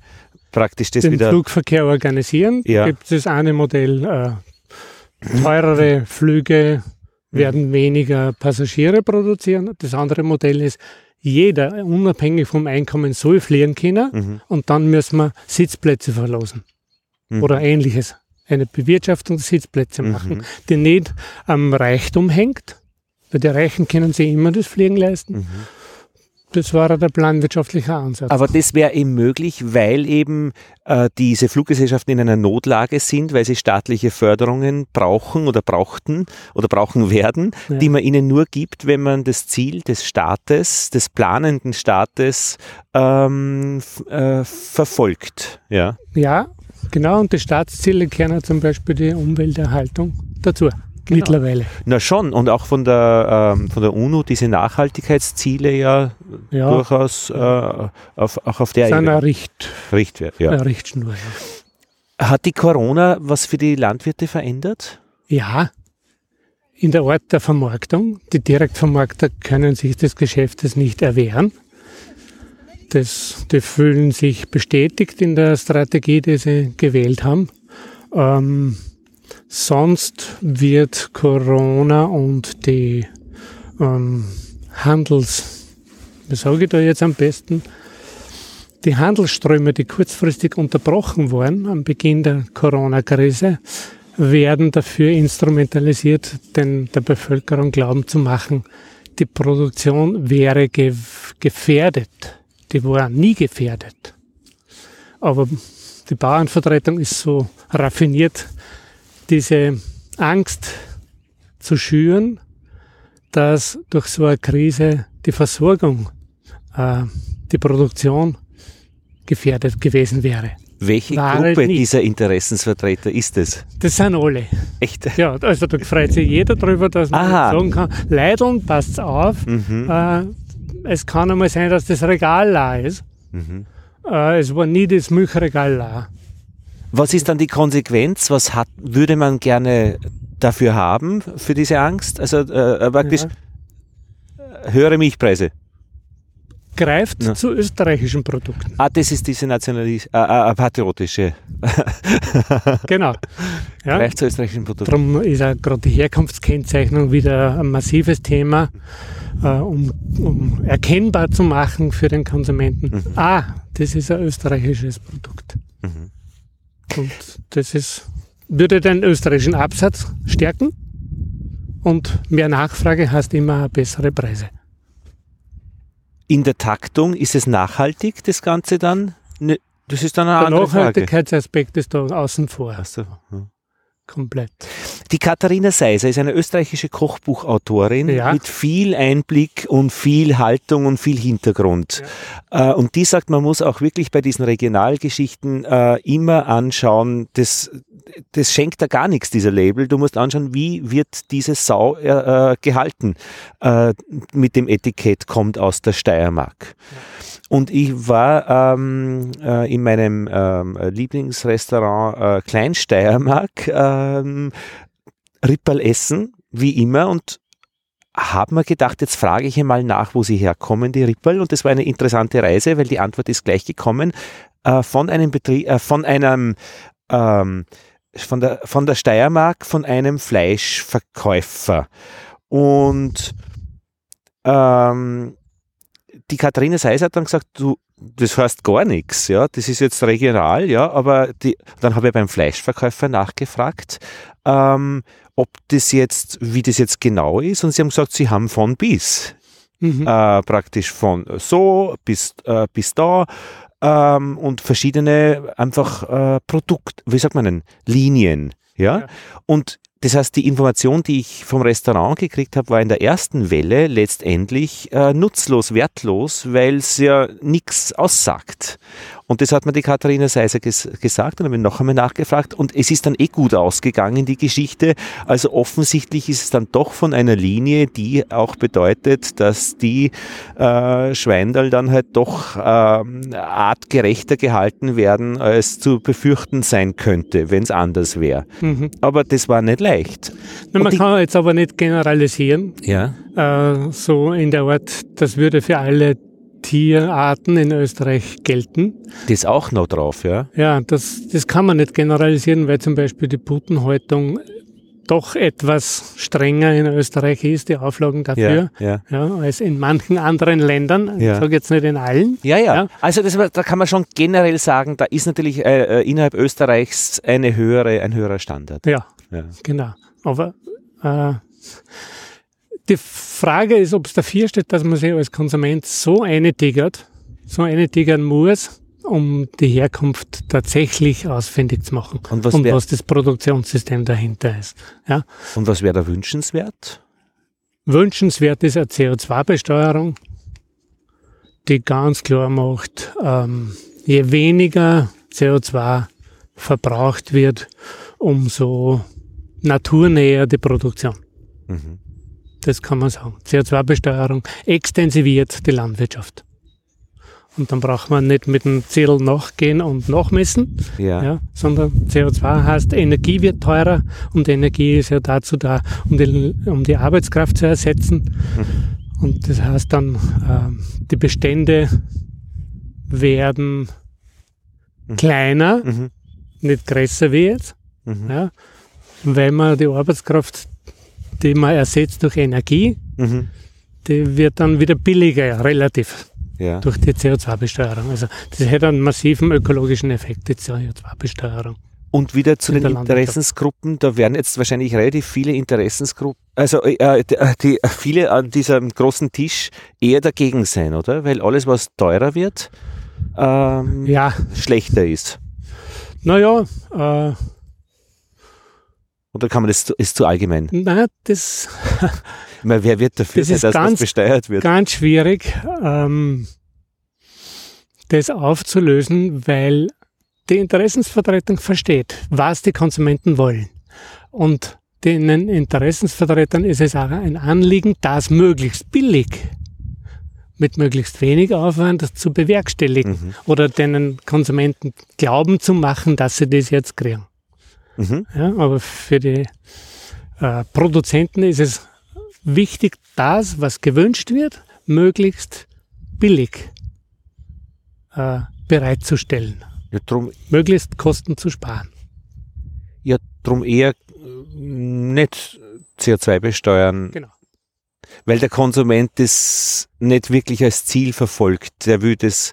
praktisch das den wieder... Flugverkehr organisieren. Ja. Gibt es das eine Modell, teurere Flüge werden weniger Passagiere produzieren. Das andere Modell ist, jeder, unabhängig vom Einkommen, soll fliegen können mhm. und dann müssen wir Sitzplätze verlosen mhm. oder ähnliches eine Bewirtschaftung der Sitzplätze mhm. machen, mhm. die nicht am Reichtum hängt, weil die Reichen können sich immer das Fliegen leisten. Mhm. Das war der planwirtschaftliche Ansatz. Aber das wäre eben möglich, weil eben äh, diese Fluggesellschaften in einer Notlage sind, weil sie staatliche Förderungen brauchen oder brauchten oder brauchen werden, ja. die man ihnen nur gibt, wenn man das Ziel des Staates, des planenden Staates ähm, äh, verfolgt. Ja. ja, Genau, und die Staatsziele kennen zum Beispiel die Umwelterhaltung dazu. Genau. Mittlerweile. Na schon, und auch von der, ähm, von der UNO diese Nachhaltigkeitsziele ja, ja. durchaus äh, auf, auch auf der Ebene. Richt, Richtwert, ja. Richtschnur, ja. Hat die Corona was für die Landwirte verändert? Ja, in der Art der Vermarktung. Die Direktvermarkter können sich des Geschäftes nicht erwehren. Das, die fühlen sich bestätigt in der Strategie, die sie gewählt haben. Ähm, sonst wird Corona und die ähm, Handels, wie sage ich da jetzt am besten, die Handelsströme, die kurzfristig unterbrochen waren am Beginn der Corona-Krise, werden dafür instrumentalisiert, den, der Bevölkerung glauben zu machen, die Produktion wäre gefährdet die war nie gefährdet. Aber die Bauernvertretung ist so raffiniert, diese Angst zu schüren, dass durch so eine Krise die Versorgung, äh, die Produktion gefährdet gewesen wäre. Welche War Gruppe halt dieser Interessensvertreter ist es? Das sind alle. Echt? Ja, also da freut sich jeder drüber, dass man Aha. sagen kann, Leideln, passt auf, Mhm. äh, es kann einmal sein, dass das Regal leer ist. Mhm. Äh, es war nie das Milchregal leer. Was ist dann die Konsequenz? Was hat, würde man gerne dafür haben, für diese Angst? Also äh, praktisch Ja. höhere Milchpreise. Greift Ja. zu österreichischen Produkten. Ah, das ist diese nationalis äh, äh, patriotische. <laughs> Genau. Ja. Greift zu österreichischen Produkten. Darum ist auch gerade die Herkunftskennzeichnung wieder ein massives Thema, äh, um, um erkennbar zu machen für den Konsumenten. Mhm. Ah, das ist ein österreichisches Produkt. Mhm. Und das ist, würde den österreichischen Absatz stärken und mehr Nachfrage heißt immer bessere Preise. In der Taktung ist es nachhaltig, das Ganze dann? Ne, das ist dann eine Der andere Frage. Nachhaltigkeitsaspekt ist da außen vor, so, ja. Komplett. Die Katharina Seiser ist eine österreichische Kochbuchautorin Ja. mit viel Einblick und viel Haltung und viel Hintergrund. Äh, und die sagt, man muss auch wirklich bei diesen Regionalgeschichten äh, immer anschauen, das, das schenkt da gar nichts, dieser Label. Du musst anschauen, wie wird diese Sau äh, äh, gehalten. Äh, mit dem Etikett kommt aus der Steiermark. Und ich war ähm, äh, in meinem ähm, Lieblingsrestaurant äh, Kleinsteiermark ähm, Ripperl essen, wie immer, und habe mir gedacht, jetzt frage ich einmal nach, wo sie herkommen, die Ripperl. Und das war eine interessante Reise, weil die Antwort ist gleich gekommen. Äh, von einem Betrieb, äh, von einem ähm, von der, von der Steiermark, von einem Fleischverkäufer. Und ähm, die Katharina Seiser hat dann gesagt, du, das heißt gar nichts, ja, das ist jetzt regional, ja, aber die, dann habe ich beim Fleischverkäufer nachgefragt, ähm, ob das jetzt, wie das jetzt genau ist, und sie haben gesagt, sie haben von bis, Mhm. äh, praktisch von so bis, äh, bis da ähm, und verschiedene einfach äh, Produkt, wie sagt man denn, Linien, ja? Ja. Und das heißt, die Information, die ich vom Restaurant gekriegt habe, war in der ersten Welle letztendlich äh, nutzlos, wertlos, weil es ja nichts aussagt. Und das hat mir die Katharina Seiser ges gesagt und habe noch einmal nachgefragt und es ist dann eh gut ausgegangen, die Geschichte. Also offensichtlich ist es dann doch von einer Linie, die auch bedeutet, dass die äh, Schweindel dann halt doch ähm, artgerechter gehalten werden, als zu befürchten sein könnte, wenn es anders wäre. Mhm. Aber das war nicht leicht. Na, man kann jetzt aber nicht generalisieren, Ja. äh, so in der Art, das würde für alle Tierarten in Österreich gelten. Das auch noch drauf, ja. Ja, das, das kann man nicht generalisieren, weil zum Beispiel die Putenhaltung doch etwas strenger in Österreich ist, die Auflagen dafür, Ja, ja. ja, als in manchen anderen Ländern. Ja. Ich sage jetzt nicht in allen. Ja, ja. Also das, da kann man schon generell sagen, da ist natürlich äh, äh, innerhalb Österreichs eine höhere, ein höherer Standard. Ja, Ja. genau. Aber äh, die Frage ist, ob es dafür steht, dass man sich als Konsument so eintigert, so eintigern muss, um die Herkunft tatsächlich ausfindig zu machen. Und was und wär- was das Produktionssystem dahinter ist. Ja. Und was wäre da wünschenswert? Wünschenswert ist eine CO2-Besteuerung, die ganz klar macht, ähm, je weniger CO2 verbraucht wird, umso naturnäher die Produktion. Mhm. Das kann man sagen. CO2-Besteuerung extensiviert die Landwirtschaft. Und dann braucht man nicht mit dem Ziel nachgehen und nachmessen, Ja. ja, sondern CO2 heißt, Energie wird teurer und Energie ist ja dazu da, um die, um die Arbeitskraft zu ersetzen. Und das heißt dann, ähm, die Bestände werden Mhm. kleiner, Mhm. nicht größer wie jetzt, Mhm. ja, weil man die Arbeitskraft, die man ersetzt durch Energie, Mhm. die wird dann wieder billiger, relativ, Ja. durch die CO2-Besteuerung. Also das hätte einen massiven ökologischen Effekt, die CO2-Besteuerung. Und wieder zu In den. Interessensgruppen, da werden jetzt wahrscheinlich relativ viele Interessensgruppen, also äh, die, die, viele an diesem großen Tisch eher dagegen sein, oder? Weil alles, was teurer wird, ähm, Ja, schlechter ist. naja, äh, Oder kann man das ist zu allgemein? Nein, das, <laughs> meine, wer wird dafür Das sein, ist dass ganz- das besteuert wird? ganz schwierig, ähm, das aufzulösen, weil die Interessensvertretung versteht, was die Konsumenten wollen. Und den Interessensvertretern ist es auch ein Anliegen, das möglichst billig mit möglichst wenig Aufwand zu bewerkstelligen Mhm. oder den Konsumenten glauben zu machen, dass sie das jetzt kriegen. Mhm. Ja, aber für die äh, Produzenten ist es wichtig, das, was gewünscht wird, möglichst billig äh, bereitzustellen, Ja, drum, möglichst Kosten zu sparen. ja, drum eher äh, nicht CO2 besteuern, Genau. weil der Konsument das nicht wirklich als Ziel verfolgt. Der will das.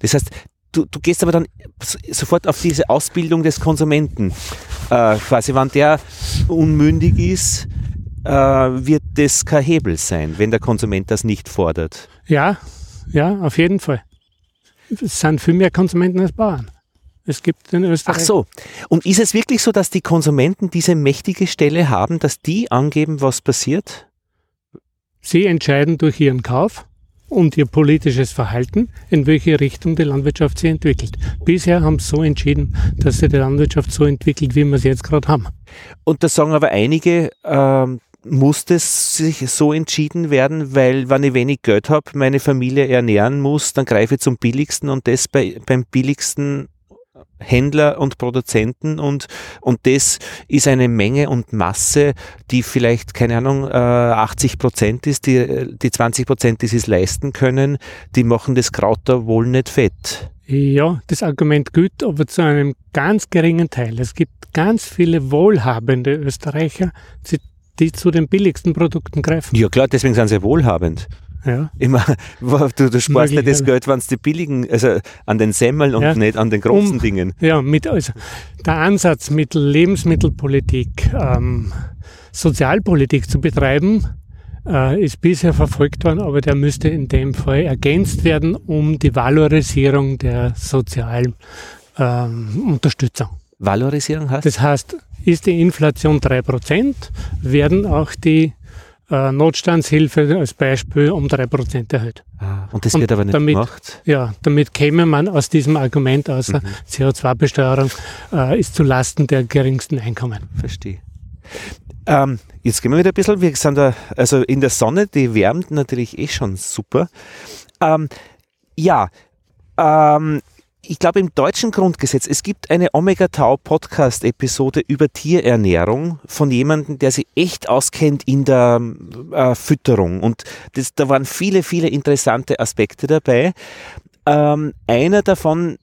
Das heißt, du, du gehst aber dann sofort auf diese Ausbildung des Konsumenten. Äh, quasi, wenn der unmündig ist, äh, wird das kein Hebel sein, wenn der Konsument das nicht fordert. Ja, ja, auf jeden Fall. Es sind viel mehr Konsumenten als Bauern. Es gibt in Österreich. Ach so. Und ist es wirklich so, dass die Konsumenten diese mächtige Stelle haben, dass die angeben, was passiert? Sie entscheiden durch ihren Kauf und ihr politisches Verhalten, in welche Richtung die Landwirtschaft sich entwickelt. Bisher haben sie so entschieden, dass sie die Landwirtschaft so entwickelt, wie wir es jetzt gerade haben. Und da sagen aber einige, ähm, muss das sich so entschieden werden, weil wenn ich wenig Geld habe, meine Familie ernähren muss, dann greife ich zum billigsten und das bei, beim billigsten Händler und Produzenten und, und das ist eine Menge und Masse, die vielleicht, keine Ahnung, äh, 80 Prozent ist, die, die 20 Prozent, die sie es leisten können, die machen das Kraut da wohl nicht fett. Ja, das Argument gilt, aber zu einem ganz geringen Teil. Es gibt ganz viele wohlhabende Österreicher, die, die zu den billigsten Produkten greifen. Ja klar, deswegen sind sie wohlhabend. Ja, Immer, du, du sparst ja das. Geld, wenn es die billigen, also an den Semmeln und Ja. nicht an den großen Um- Dingen. ja mit, also der Ansatz, mit Lebensmittelpolitik ähm, Sozialpolitik zu betreiben, äh, ist bisher verfolgt worden, aber der müsste in dem Fall ergänzt werden um die Valorisierung der sozialen ähm, Unterstützung. Valorisierung heißt? Das heißt, ist die Inflation 3%, werden auch die äh, Notstandshilfe als Beispiel um 3% erhöht. Ah, und das und wird aber nicht damit- gemacht. Ja, damit käme man aus diesem Argument außer CO2-Besteuerung äh, ist zu Lasten der geringsten Einkommen. Verstehe. Ähm, jetzt gehen wir wieder ein bisschen, wir sind da, also in der Sonne, die wärmt natürlich eh schon super. Ähm, ja, ähm, ich glaube im deutschen Grundgesetz, es gibt eine Omega-Tau-Podcast-Episode über Tierernährung von jemandem, der sich echt auskennt in der äh, Fütterung. Und das, da waren viele, viele interessante Aspekte dabei. Ähm, einer davon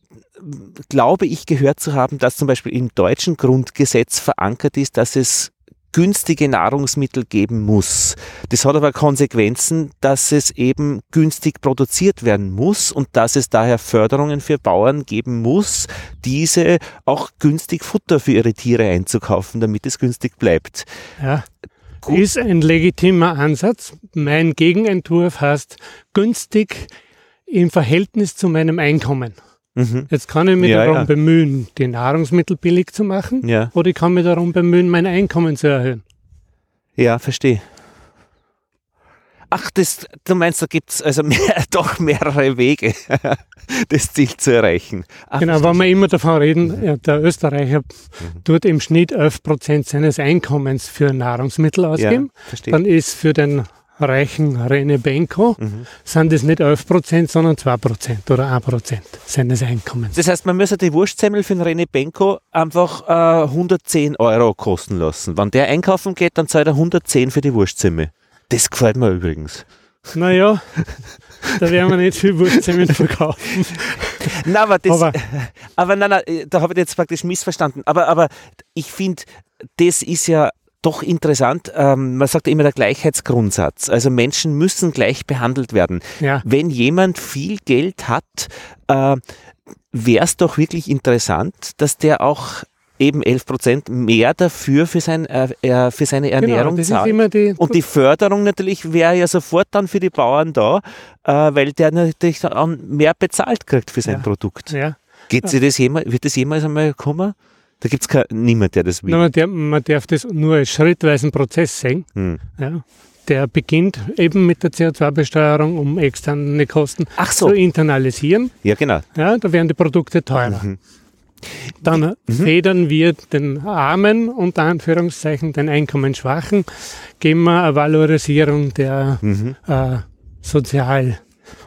glaube ich gehört zu haben, dass zum Beispiel im deutschen Grundgesetz verankert ist, dass es günstige Nahrungsmittel geben muss. Das hat aber Konsequenzen, dass es eben günstig produziert werden muss und dass es daher Förderungen für Bauern geben muss, diese auch günstig Futter für ihre Tiere einzukaufen, damit es günstig bleibt. Ja. Gut. Ist ein legitimer Ansatz. Mein Gegenentwurf heißt günstig im Verhältnis zu meinem Einkommen. Mhm. Jetzt kann ich mich Ja, darum ja. bemühen, die Nahrungsmittel billig zu machen, Ja, oder ich kann mich darum bemühen, mein Einkommen zu erhöhen. ja, verstehe. Ach, das, du meinst, da gibt es also <laughs> mehr, doch mehrere Wege, <laughs> das Ziel zu erreichen. Ach, Genau, wenn wir immer davon reden, ja, der Österreicher Mhm. tut im Schnitt 11 Prozent seines Einkommens für Nahrungsmittel ausgeben. ja. Dann ist für den reichen Rene Benko, Mhm. sind es nicht 11 Prozent, sondern 2 Prozent oder 1 Prozent seines Einkommens. Das heißt, man müsste die Wurstsemmel für den René Benko einfach äh, 110 Euro kosten lassen. Wenn der einkaufen geht, dann zahlt er 110 für die Wurstsemmel. Das gefällt mir übrigens. Naja, da werden wir nicht viel Wurstsemmeln verkaufen. <laughs> Na, aber das, aber, <laughs> Aber- nein, nein, da habe ich jetzt praktisch missverstanden. Aber, aber ich finde, das ist ja doch interessant. Ähm, man sagt immer der Gleichheitsgrundsatz. Also Menschen müssen gleich behandelt werden. Ja, Wenn jemand viel Geld hat, äh, wäre es doch wirklich interessant, dass der auch eben 11 Prozent mehr dafür für, sein, äh, äh, für seine genau, Ernährung ist zahlt. die, Und die Förderung natürlich wäre ja sofort dann für die Bauern da, äh, weil der natürlich dann mehr bezahlt kriegt für sein Ja. Produkt. ja, Geht sie das jemals, wird das jemals einmal kommen? Da gibt es niemand, der das will. Na, man, darf, man darf das nur als schrittweisen Prozess sehen. Hm. Ja. Der beginnt eben mit der CO2-Besteuerung, um externe Kosten Ach so. zu internalisieren. Ja, genau. Ja, da werden die Produkte teurer. Mhm. Dann federn wir den Armen, unter Anführungszeichen, den Einkommensschwachen, geben wir eine Valorisierung der Mhm. äh, Sozial-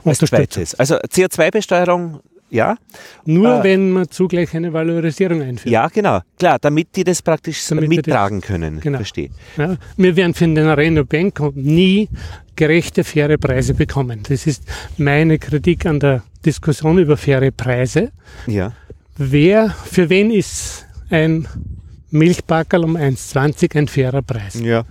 Als zweites. Also CO2-Besteuerung, ja. Nur Äh, wenn man zugleich eine Valorisierung einführt. Ja, genau. Klar, damit die das praktisch Damit wir das- mittragen können. Genau. Verstehe. Ja, wir werden für den Arena Bank nie gerechte, faire Preise bekommen. Das ist meine Kritik an der Diskussion über faire Preise. Ja. Wer, für wen ist ein Milchbackerl um 1,20 ein fairer Preis? Ja.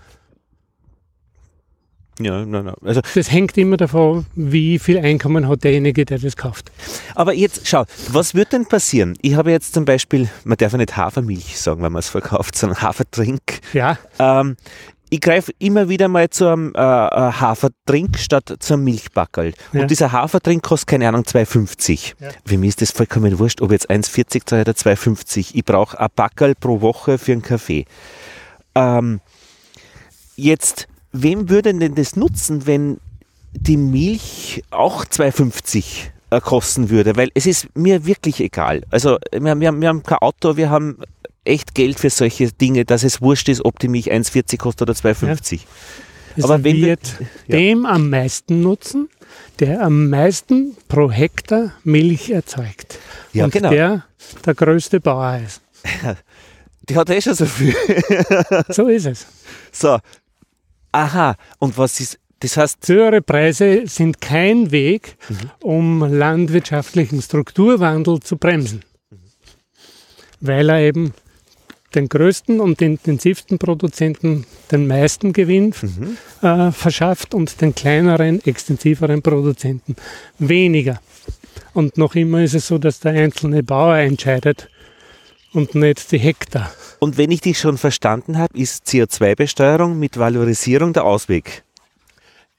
Ja, nein, nein. Also, Das hängt immer davon, wie viel Einkommen hat derjenige, der das kauft. aber jetzt, schau, was wird denn passieren? Ich habe jetzt zum Beispiel, man darf ja nicht Hafermilch sagen, wenn man es verkauft, <laughs> sondern Hafertrink. Ja, Ähm, ich greife immer wieder mal zu einem äh, äh, Hafertrink statt zum Milchbackerl. Ja. Und dieser Hafertrink kostet, keine Ahnung, 2,50. Ja. Für mich ist das vollkommen wurscht, ob jetzt 1,40 zahle oder 2,50. Ich brauche ein Backerl pro Woche für einen Kaffee. Ähm, jetzt, wem würde denn das nutzen, wenn die Milch auch 2,50 äh, kosten würde? Weil es ist mir wirklich egal. Also wir, wir, haben- wir haben kein Auto, wir haben echt Geld für solche Dinge, dass es wurscht ist, ob die Milch 1,40 kostet oder 2,50. es Aber wenn wir- wird ja. dem am meisten nutzen, der am meisten pro Hektar Milch erzeugt. Ja, Und genau. der der größte Bauer ist. <laughs> Die hat eh schon so viel. So ist es. So. Aha. Und was ist, das heißt, Höhere Preise sind kein Weg, Mhm. um landwirtschaftlichen Strukturwandel zu bremsen. Weil er eben den größten und intensivsten Produzenten den meisten Gewinn Mhm. äh, verschafft und den kleineren, extensiveren Produzenten weniger. Und noch immer ist es so, dass der einzelne Bauer entscheidet und nicht die Hektar. Und wenn ich dich schon verstanden habe, ist CO2-Besteuerung mit Valorisierung der Ausweg.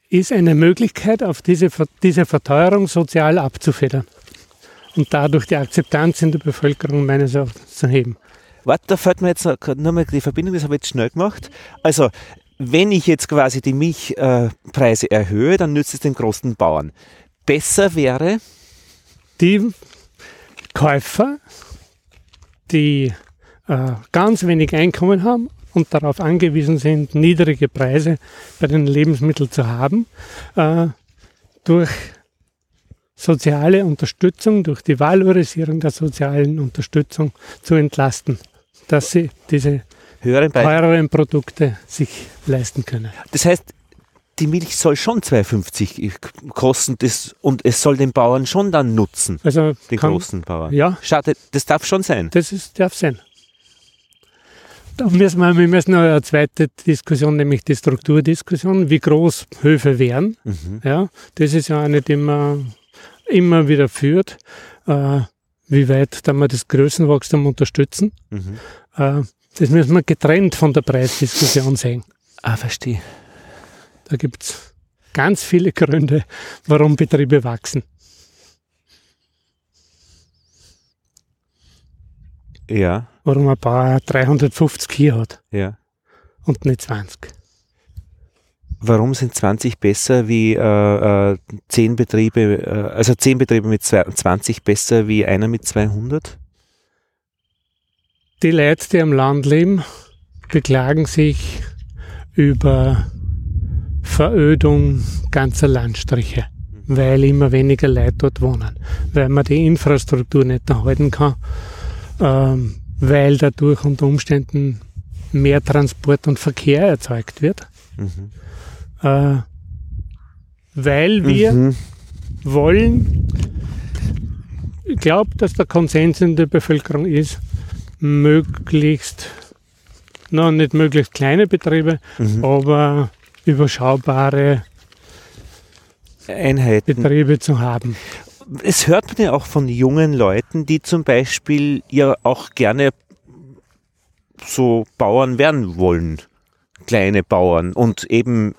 ist eine Möglichkeit, auf diese, diese Verteuerung sozial abzufedern und dadurch die Akzeptanz in der Bevölkerung meines Erachtens zu heben. Warte, da fällt mir jetzt noch nur mal die Verbindung, das habe ich jetzt schnell gemacht. Also, wenn ich jetzt quasi die Milchpreise äh, erhöhe, dann nützt es den großen Bauern. Besser wäre, Die Käufer, die äh, ganz wenig Einkommen haben und darauf angewiesen sind, niedrige Preise bei den Lebensmitteln zu haben, äh, durch soziale Unterstützung, durch die Valorisierung der sozialen Unterstützung zu entlasten, dass sie diese höheren teureren Produkte sich leisten können. Das heißt, die Milch soll schon 2,50 kosten das, und es soll den Bauern schon dann nutzen, Also den kann, großen Bauern. ja, Schade, das darf schon sein. das ist, darf sein. Da müssen wir, wir müssen noch eine zweite Diskussion, nämlich die Strukturdiskussion, wie groß Höfe wären. Mhm. Ja, das ist ja eine, die man immer wieder führt. Äh, wie weit dann wir das Größenwachstum unterstützen. Mhm. Äh, das müssen wir getrennt von der Preisdiskussion sehen. Ah, verstehe. Da gibt es ganz viele Gründe, warum Betriebe wachsen. Ja, Warum ein Bauer 350 Kühe hat ja. und nicht 20. Warum sind 20 besser wie äh, äh, 10 Betriebe, äh, also 10 Betriebe mit zwei- 20 besser wie einer mit 200? Die Leute, die am Land leben, beklagen sich über Verödung ganzer Landstriche, weil immer weniger Leute dort wohnen, weil man die Infrastruktur nicht erhalten kann, ähm, weil dadurch unter Umständen mehr Transport und Verkehr erzeugt wird, Mhm. äh, weil wir Mhm. wollen, ich glaube, dass der Konsens in der Bevölkerung ist, möglichst, noch nicht möglichst kleine Betriebe, Mhm. aber überschaubare Einheiten. Betriebe zu haben. Es hört man ja auch von jungen Leuten, die zum Beispiel ja auch gerne so Bauern werden wollen, kleine Bauern und eben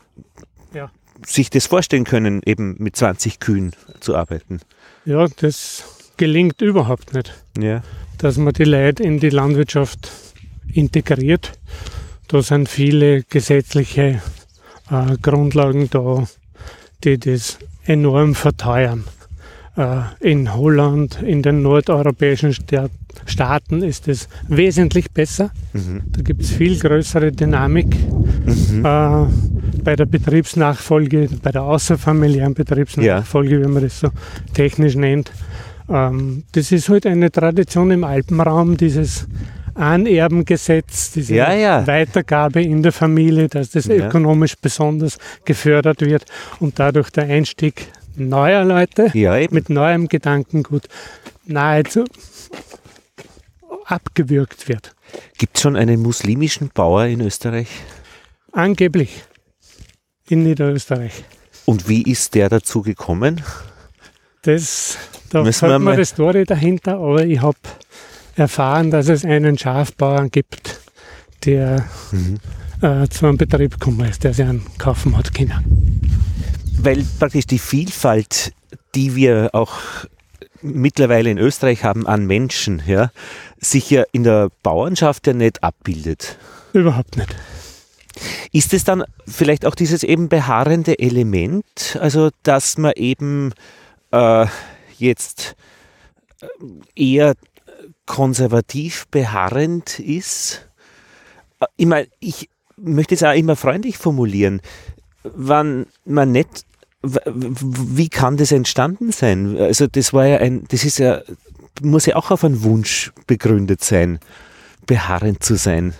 Ja. sich das vorstellen können, eben mit 20 Kühen zu arbeiten. Ja, das gelingt überhaupt nicht. Ja. dass man die Leute in die Landwirtschaft integriert. Da sind viele gesetzliche äh, Grundlagen da, die das enorm verteuern. Äh, in Holland, in den nordeuropäischen Staaten ist es wesentlich besser. Mhm. Da gibt es viel größere Dynamik mhm. äh, bei der Betriebsnachfolge, bei der außerfamiliären Betriebsnachfolge, ja. wie man das so technisch nennt. Ähm, das ist halt eine Tradition im Alpenraum, dieses Anerbengesetz, diese ja, ja. Weitergabe in der Familie, dass das ja. ökonomisch besonders gefördert wird und dadurch der Einstieg neuer Leute mit neuem Gedankengut nahezu abgewürgt wird. Gibt es schon einen muslimischen Bauer in Österreich? Angeblich in Niederösterreich. Und wie ist der dazu gekommen? Das, da Müssen hat man die Story dahinter, aber ich habe erfahren, dass es einen Schafbauern gibt, der mhm. äh, zu einem Betrieb gekommen ist, der sich einen kaufen hat können. Weil praktisch die Vielfalt, die wir auch mittlerweile in Österreich haben an Menschen, ja, sich ja in der Bauernschaft ja nicht abbildet. Überhaupt nicht. Ist es dann vielleicht auch dieses eben beharrende Element, also dass man eben äh, jetzt eher konservativ beharrend ist? Ich meine, ich möchte es auch immer freundlich formulieren. Wann man nicht, wie kann das entstanden sein? Also das war ja ein, das ist ja, muss ja auch auf einen Wunsch begründet sein, beharrend zu sein.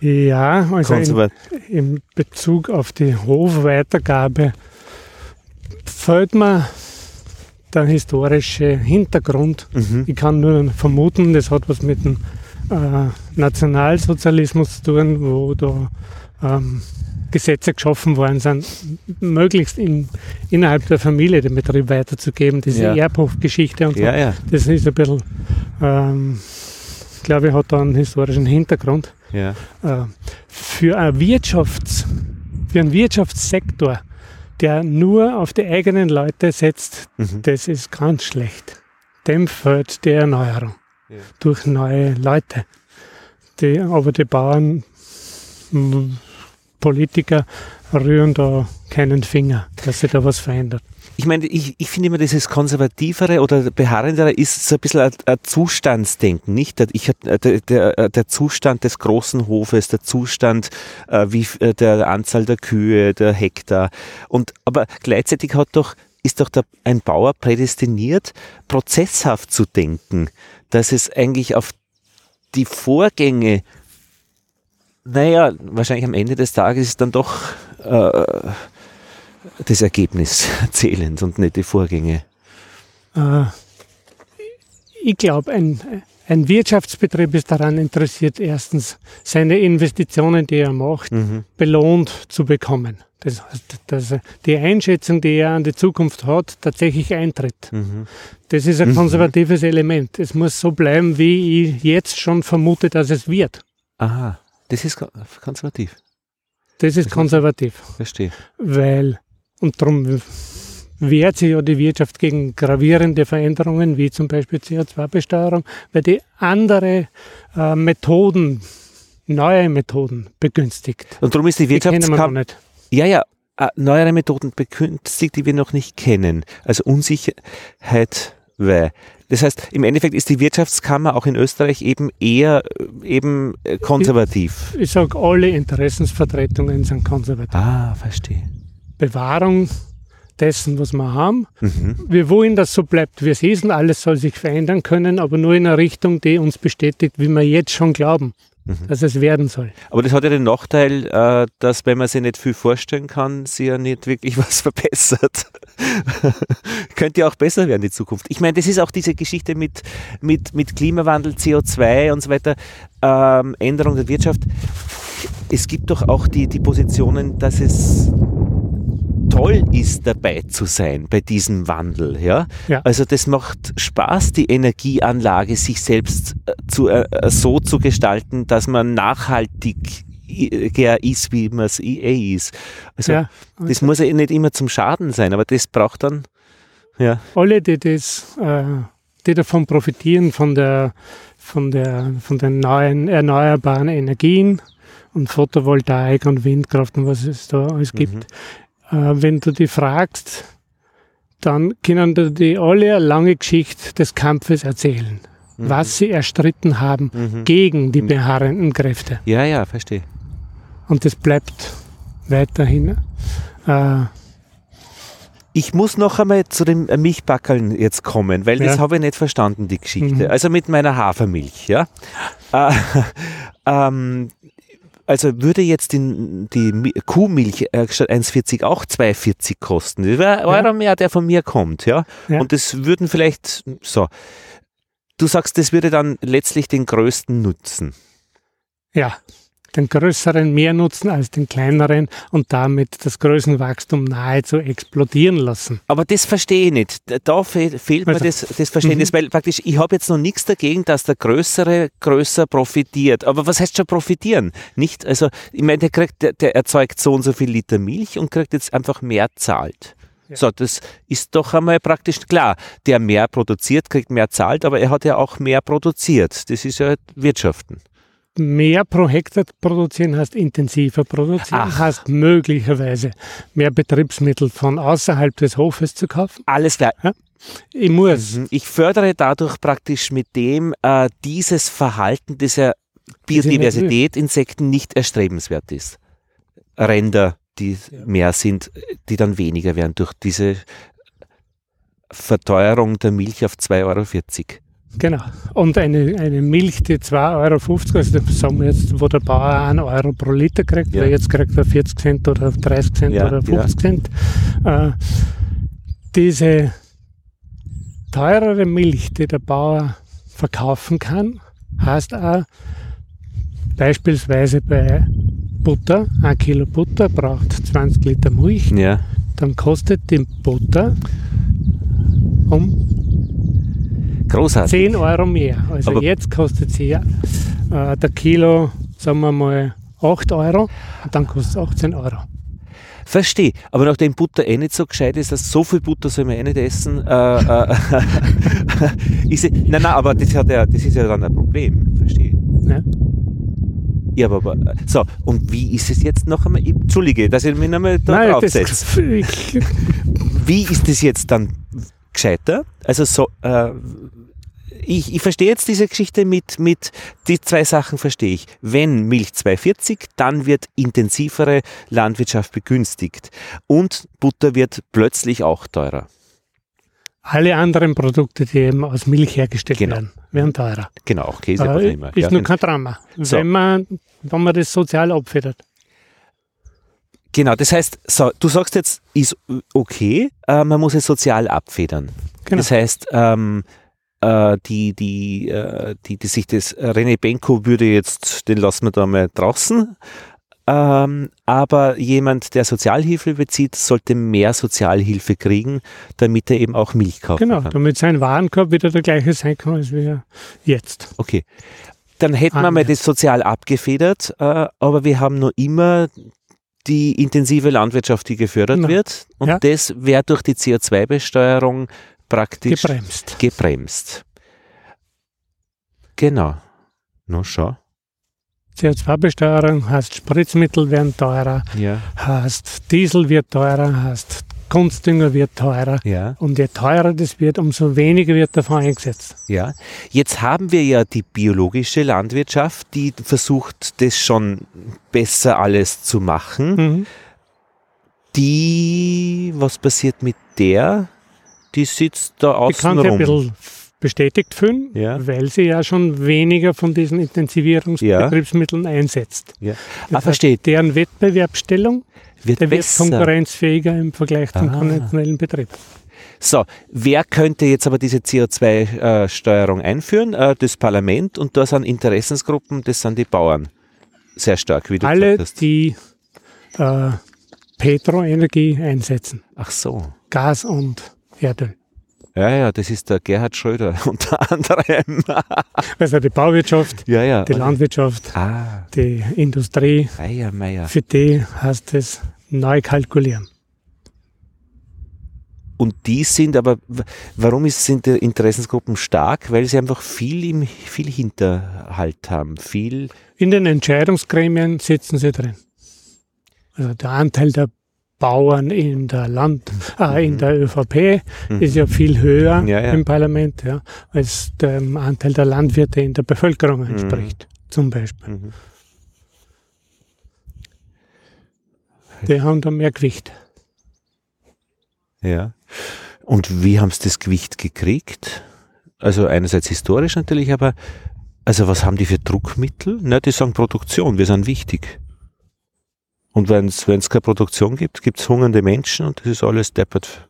Ja, also in, in Bezug auf die Hofweitergabe fällt mir der historische Hintergrund. Mhm. Ich kann nur vermuten, das hat was mit dem äh, Nationalsozialismus zu tun, wo da ähm, Gesetze geschaffen worden sind, möglichst in, innerhalb der Familie den Betrieb weiterzugeben. Diese ja. Erbhofgeschichte und so. Ja, ja. Das ist ein bisschen, ähm, glaube ich, hat da einen historischen Hintergrund. Äh, für, ein Wirtschafts-, für einen Wirtschaftssektor der nur auf die eigenen Leute setzt, mhm. das ist ganz schlecht. Dem fehlt die Erneuerung durch neue Leute. Die, aber die Bauern, Politiker rühren da keinen Finger, dass sich da was verändert ich meine, ich, ich finde immer dieses konservativere oder beharrendere ist so ein bisschen ein, ein Zustandsdenken, nicht? Ich, der, der, der Zustand des großen Hofes, der Zustand äh, wie äh, der Anzahl der Kühe, der Hektar. Und aber gleichzeitig hat doch ist doch der, ein Bauer prädestiniert, prozesshaft zu denken, dass es eigentlich auf die Vorgänge, naja, wahrscheinlich am Ende des Tages ist dann doch äh, das Ergebnis <laughs> zählend und nicht die Vorgänge? Äh, ich glaube, ein, ein Wirtschaftsbetrieb ist daran interessiert, erstens seine Investitionen, die er macht, mhm. belohnt zu bekommen. Das heißt, dass die Einschätzung, die er an die Zukunft hat, tatsächlich eintritt. Mhm. Das ist ein mhm. konservatives mhm. Element. Es muss so bleiben, wie ich jetzt schon vermute, dass es wird. Aha, das ist konservativ. Das ist konservativ. Verstehe. Weil und darum wehrt sich ja die Wirtschaft gegen gravierende Veränderungen, wie zum Beispiel CO2-Besteuerung, weil die andere äh, Methoden, neue Methoden begünstigt. Und darum ist die Wirtschaftskammmer. Ja, ja, äh, neuere Methoden begünstigt, die wir noch nicht kennen. Also Unsicherheit, weil. Das heißt, im Endeffekt ist die Wirtschaftskammer auch in Österreich eben eher äh, eben äh, konservativ. Ich, ich sage, alle Interessensvertretungen sind konservativ. Ah, verstehe. Bewahrung dessen, was wir haben. Mhm. Wir wollen, dass so bleibt, wie es ist und alles soll sich verändern können, aber nur in eine Richtung, die uns bestätigt, wie wir jetzt schon glauben. Mhm. Dass es werden soll. Aber das hat ja den Nachteil, äh, dass wenn man sich nicht viel vorstellen kann, sie ja nicht wirklich <laughs> was verbessert. <laughs> Könnte ja auch besser werden in Zukunft. Ich meine, das ist auch diese Geschichte mit, mit, mit Klimawandel, CO2 und so weiter, ähm, Änderung der Wirtschaft. Es gibt doch auch die, die Positionen, dass es toll ist, dabei zu sein bei diesem Wandel. Ja? ja. Also das macht Spaß, die Energieanlage sich selbst äh, zu, äh, äh, so zu gestalten, dass man nachhaltig ist, wie man es eh ist. Also ja, das muss ja nicht immer zum Schaden sein, aber das braucht dann ja. Alle, die das, äh, die davon profitieren, von der von, der, von den neuen erneuerbaren Energien und Photovoltaik und Windkraft und was es da alles gibt. Äh, wenn du die fragst, dann können die alle eine lange Geschichte des Kampfes erzählen, Mhm. was sie erstritten haben Mhm. gegen die beharrenden Kräfte. Ja, ja, verstehe. Und das bleibt weiterhin. Äh, Ich muss noch einmal zu dem Milchbackeln jetzt kommen, weil das Ja. habe ich nicht verstanden, die Geschichte. Mhm. Also mit meiner Hafermilch, ja. Äh, <laughs> ähm, also würde jetzt die, die Mi- Kuhmilch äh, statt 1,40 auch 2,40 kosten. Das wäre ein Euro mehr, der von mir kommt, ja? Ja. Und das würden vielleicht, so. Du sagst, das würde dann letztlich den größten nutzen. ja, den größeren mehr nutzen als den kleineren und damit das Größenwachstum nahezu explodieren lassen. Aber das verstehe ich nicht. Da- fe fehlt mir Also, das, das Verständnis, weil praktisch ich habe jetzt noch nichts dagegen, dass der Größere größer profitiert. Aber was heißt schon profitieren? Nicht, also ich meine, der, kriegt, der, der erzeugt so und so viel Liter Milch und kriegt jetzt einfach mehr zahlt. So, das ist doch einmal praktisch klar. Der mehr produziert, kriegt mehr zahlt, aber er hat ja auch mehr produziert. Das ist ja Wirtschaften. Mehr pro Hektar produzieren heißt intensiver produzieren, Ach. heißt möglicherweise mehr Betriebsmittel von außerhalb des Hofes zu kaufen. Alles klar. Ich muss. Mhm. Ich fördere dadurch praktisch mit dem äh, dieses Verhalten, ja Biodiversität, Insekten nicht erstrebenswert ist. Ränder, die Ja. mehr sind, die dann weniger werden durch diese Verteuerung der Milch auf 2,40 Euro. Genau. Und eine, eine Milch, die 2,50 Euro, also sagen wir jetzt, wo der Bauer 1 Euro pro Liter kriegt, Ja. weil jetzt kriegt er 40 Cent oder 30 Cent Ja, oder ja. 50 Cent. Äh, diese teurere Milch, die der Bauer verkaufen kann, heißt auch beispielsweise bei Butter, ein Kilo Butter braucht 20 Liter Milch, Ja. dann kostet die Butter um Großartig. 10 Euro mehr. Also Aber- jetzt kostet sie ja, äh, der Kilo, sagen wir mal, 8 Euro und dann kostet es 18 Euro. Verstehe. Aber nachdem Butter eh nicht so gescheit ist, dass so viel Butter soll man eh nicht essen, äh, äh, <laughs> ist, nein, nein, aber das, hat ja, das ist ja dann ein Problem. Verstehe. Ne? Ja, aber, so, und wie ist es jetzt noch einmal? Ich- Entschuldige, dass ich mich nochmal da draufsetze. Wie ist das jetzt dann gescheiter? Also so, äh, ich, ich verstehe jetzt diese Geschichte mit, mit, die zwei Sachen verstehe ich. Wenn Milch 240, dann wird intensivere Landwirtschaft begünstigt und Butter wird plötzlich auch teurer. alle anderen Produkte, die eben aus Milch hergestellt Genau. werden, werden teurer. Genau, auch Käse, Äh, was immer. ist ja, nur kein Drama, So. wenn, man, wenn man das sozial abfedert. Genau, das heißt, so, du sagst jetzt, ist okay, äh, man muss es sozial abfedern. Genau. Das heißt, ähm, äh, die, die, äh, die, die sich das René Benko würde jetzt, den lassen wir da mal draußen. Ähm, aber jemand, der Sozialhilfe bezieht, sollte mehr Sozialhilfe kriegen, damit er eben auch Milch kaufen Genau, kann. damit sein Warenkorb wieder der gleiche sein kann, als wie er jetzt. Okay. Dann hätten wir Ah, mal ja. das sozial abgefedert, äh, aber wir haben noch immer die intensive Landwirtschaft, die gefördert Genau. wird. Und Ja. das wäre durch die CO2-Besteuerung praktisch Gebremst. gebremst. Genau. Na schau. CO2-Besteuerung heißt Spritzmittel werden teurer, Ja. heißt Diesel wird teurer, heißt Kunstdünger wird teurer. Ja. Und je teurer das wird, umso weniger wird davon eingesetzt. Ja. Jetzt haben wir ja die biologische Landwirtschaft, die versucht, das schon besser alles zu machen. Mhm. Die, was passiert mit der? Die sitzt da Die außen kann sich ein rum. bisschen bestätigt fühlen, Ja. weil sie ja schon weniger von diesen Intensivierungsbetriebsmitteln einsetzt. Ja. Ah, verstehe. Deren Wettbewerbsstellung Wird der wird konkurrenzfähiger im Vergleich zum Ah. konventionellen Betrieb. So, wer könnte jetzt aber diese CO2-Steuerung einführen? Äh, Das Parlament und da sind Interessensgruppen, das sind die Bauern. Sehr stark, wie du Alle, gesagt hast. die äh, Petroenergie einsetzen, Ach so. Gas und Erdöl. Ja, ja, das ist der Gerhard Schröder <laughs> unter anderem. <laughs> Also die Bauwirtschaft, ja, ja. die Landwirtschaft, Ah, die Industrie, Eiermeier. für die heißt es neu kalkulieren. und die sind aber, warum ist, sind die Interessensgruppen stark? Weil sie einfach viel, im, viel Hinterhalt haben, viel. In den Entscheidungsgremien sitzen sie drin. Also der Anteil der Bauern in der Land, äh, in der ÖVP Mhm. ist ja viel höher Ja, ja. im Parlament, ja, als der Anteil der Landwirte in der Bevölkerung entspricht, zum Beispiel. Mhm. Die haben da mehr Gewicht. Ja. Und wie haben sie das Gewicht gekriegt? Also einerseits historisch natürlich, aber also was haben die für Druckmittel? Na, die sagen Produktion, wir sind wichtig. Und wenn es keine Produktion gibt, gibt es hungernde Menschen und das ist alles deppert.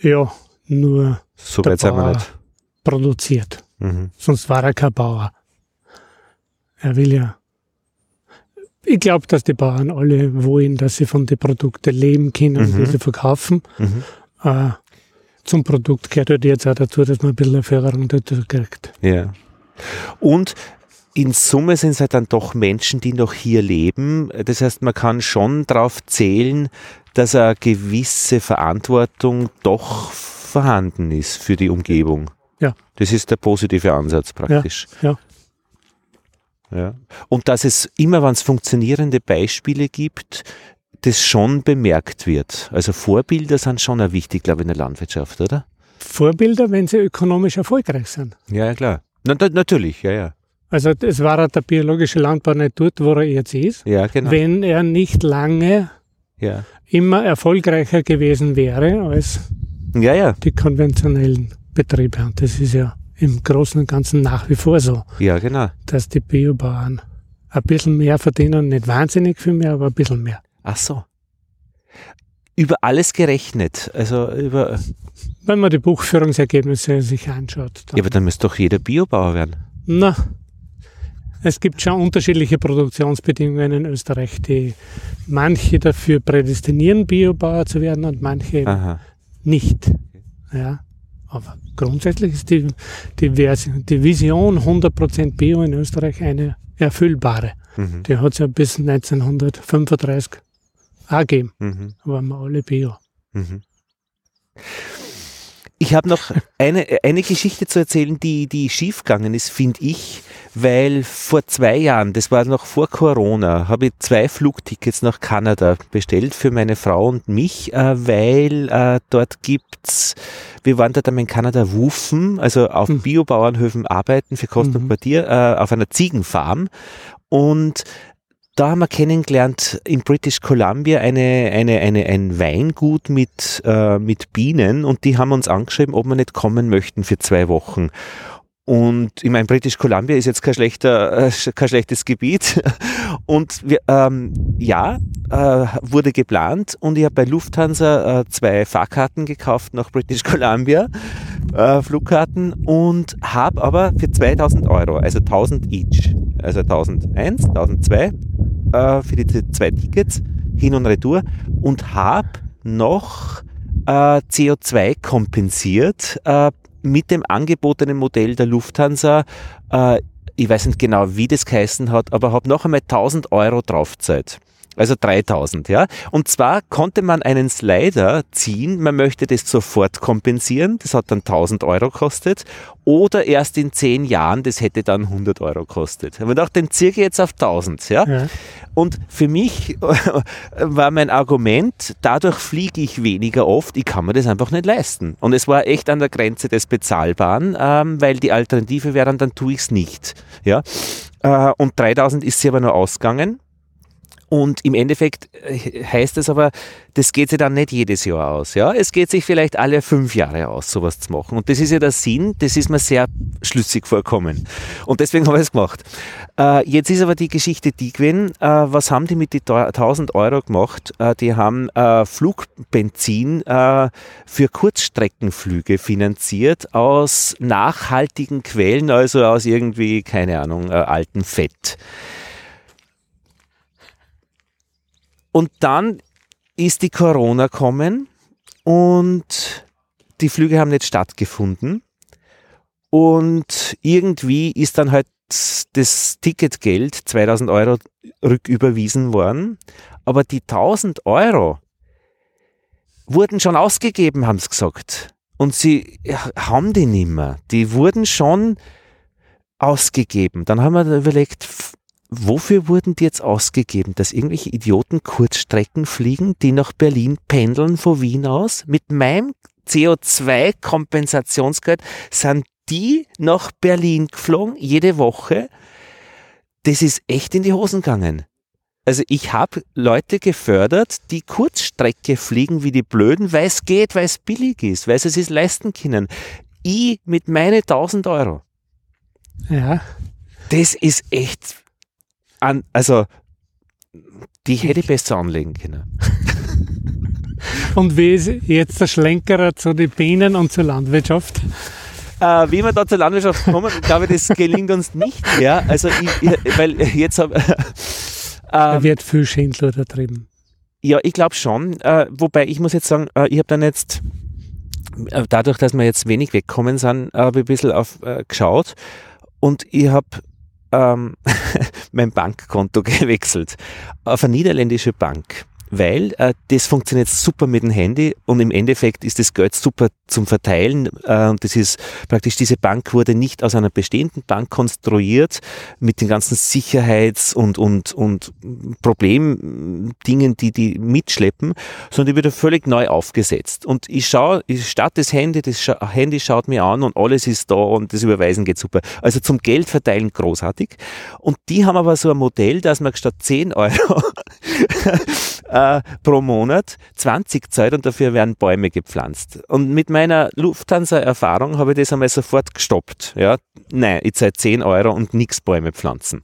Ja, nur So weit sind wir nicht. produziert. Mhm. Sonst war er kein Bauer. Er will ja. Ich glaube, dass die Bauern alle wollen, dass sie von den Produkten leben können, Mhm. die sie verkaufen. Mhm. Äh, zum Produkt gehört halt jetzt auch dazu, dass man ein bisschen eine Förderung dazu kriegt. Ja. Und in Summe sind es halt dann doch Menschen, die noch hier leben. Das heißt, man kann schon darauf zählen, dass eine gewisse Verantwortung doch vorhanden ist für die Umgebung. Ja. Das ist der positive Ansatz praktisch. ja. Ja. Und dass es immer, wenn es funktionierende Beispiele gibt, das schon bemerkt wird. Also Vorbilder sind schon auch wichtig, glaube ich, in der Landwirtschaft, oder? Vorbilder, wenn sie ökonomisch erfolgreich sind. Ja, ja, klar. Na, natürlich, ja, ja. Also es war der biologische Landbau nicht dort, wo er jetzt ist, Ja, genau. wenn er nicht lange Ja. immer erfolgreicher gewesen wäre als ja, ja. die konventionellen Betriebe. Und das ist ja im Großen und Ganzen nach wie vor so, Ja, genau. dass die Biobauern ein bisschen mehr verdienen, nicht wahnsinnig viel mehr, aber ein bisschen mehr. Ach so. Über alles gerechnet. Also über. Wenn man die Buchführungsergebnisse sich anschaut. Dann, Ja, aber dann müsste doch jeder Biobauer werden. Na, es gibt schon unterschiedliche Produktionsbedingungen in Österreich, die manche dafür prädestinieren, Biobauer zu werden und manche Aha. nicht. Ja. Aber grundsätzlich ist die, die, Vers- die Vision 100% Bio in Österreich eine erfüllbare. Mhm. Die hat es ja bis 1935 auch gegeben. Mhm. Da waren wir alle Bio. Mhm. Ich habe noch eine, eine Geschichte zu erzählen, die, die schiefgegangen ist, finde ich, weil vor zwei Jahren, das war noch vor Corona, habe ich zwei Flugtickets nach Kanada bestellt für meine Frau und mich, äh, weil äh, dort gibt's, wir waren dort einmal in Kanada Wufen, also auf Mhm. Biobauernhöfen arbeiten für Kost und Mhm. Quartier, äh, auf einer Ziegenfarm und da haben wir kennengelernt in British Columbia eine, eine, eine, ein Weingut mit, äh, mit Bienen und die haben uns angeschrieben, ob wir nicht kommen möchten für zwei Wochen. Und ich meine, British Columbia ist jetzt kein, schlechter, äh, kein schlechtes Gebiet. <laughs> Und wir, ähm, ja, äh, wurde geplant und ich habe bei Lufthansa äh, zwei Fahrkarten gekauft nach British <laughs> Columbia, äh, Flugkarten und habe aber für 2000 Euro, also 1000 each, also 1001, 1002 äh, für die zwei Tickets hin und retour und habe noch äh, CO2 kompensiert mit dem angebotenen Modell der Lufthansa. Äh, ich weiß nicht genau, wie das geheißen hat, aber habe noch einmal 1000 Euro draufgezahlt. Also 3000, ja. Und zwar konnte man einen Slider ziehen, man möchte das sofort kompensieren, das hat dann 1000 Euro gekostet, oder erst in 10 Jahren, das hätte dann 100 Euro gekostet. Aber gedacht, den ich jetzt auf 1000, ja. Ja. Und für mich <laughs> war mein Argument, dadurch fliege ich weniger oft, ich kann mir das einfach nicht leisten. Und es war echt an der Grenze des Bezahlbaren, ähm, weil die Alternative wäre dann, dann tue ich es nicht. Ja? Äh, und 3000 ist sie aber nur ausgegangen. Und im Endeffekt äh, heißt es aber, das geht sich dann nicht jedes Jahr aus. Ja? Es geht sich vielleicht alle fünf Jahre aus, sowas zu machen. Und das ist ja der Sinn, das ist mir sehr schlüssig vorkommen. Und deswegen habe ich es gemacht. Äh, jetzt ist aber die Geschichte die gewesen, äh, was haben die mit den 1000 Euro gemacht? Äh, die haben äh, Flugbenzin äh, für Kurzstreckenflüge finanziert aus nachhaltigen Quellen, also aus irgendwie, keine Ahnung, altem Fett. Und dann ist die Corona kommen und die Flüge haben nicht stattgefunden. Und irgendwie ist dann halt das Ticketgeld 2000 Euro rücküberwiesen worden. Aber die 1000 Euro wurden schon ausgegeben, haben sie gesagt. Und sie haben die nicht mehr. Die wurden schon ausgegeben. Dann haben wir überlegt, wofür wurden die jetzt ausgegeben? Dass irgendwelche Idioten Kurzstrecken fliegen, die nach Berlin pendeln von Wien aus? Mit meinem CO2-Kompensationsgeld sind die nach Berlin geflogen, jede Woche. Das ist echt in die Hosen gegangen. Also ich habe Leute gefördert, die Kurzstrecke fliegen wie die Blöden, weil es geht, weil es billig ist, weil sie es sich leisten können. Ich mit meine 1000 Euro. Ja. Das ist echt, an, also die hätte ich besser anlegen können. <laughs> Und wie ist jetzt der Schlenkerer zu den Bienen und zur Landwirtschaft? Äh, wie wir da zur Landwirtschaft kommen, ich glaube, das gelingt uns nicht mehr. Also, ich, ich, weil jetzt habe. <laughs> Da wird viel Schindler betrieben. Ja, ich glaube schon. Äh, wobei ich muss jetzt sagen, äh, ich habe dann jetzt, äh, dadurch, dass wir jetzt wenig wegkommen sind, habe ich ein bisschen auf, äh, geschaut und ich habe ähm, <laughs> mein Bankkonto <laughs> gewechselt. Auf eine niederländische Bank weil äh, das funktioniert super mit dem Handy und im Endeffekt ist das Geld super zum Verteilen. Äh, und das ist praktisch, diese Bank wurde nicht aus einer bestehenden Bank konstruiert mit den ganzen Sicherheits- und, und, und Problemdingen, die die mitschleppen, sondern die wird völlig neu aufgesetzt. Und ich schaue, ich starte das Handy, das Scha Handy schaut mir an und alles ist da und das Überweisen geht super. Also zum Geld verteilen großartig. Und die haben aber so ein Modell, dass man statt 10 Euro <laughs> äh, pro Monat 20 Zeit und dafür werden Bäume gepflanzt. Und mit meiner Lufthansa-Erfahrung habe ich das einmal sofort gestoppt. Ja, nein, ich zahle 10 Euro und nichts Bäume pflanzen.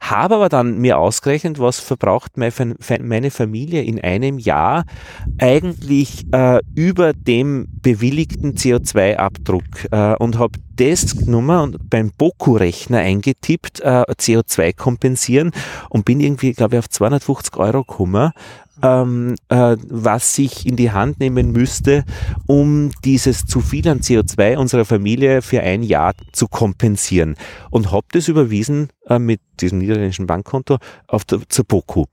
Habe aber dann mir ausgerechnet, was verbraucht meine Familie in einem Jahr eigentlich äh, über dem bewilligten CO2-Abdruck äh, und habe das genommen und beim Boku-Rechner eingetippt, äh, CO2 kompensieren und bin irgendwie, glaube ich, auf 250 Euro gekommen ähm, äh, was ich in die Hand nehmen müsste, um dieses zu viel an CO2 unserer Familie für ein Jahr zu kompensieren. Und habe das überwiesen äh, mit diesem niederländischen Bankkonto auf der, zur BOKU.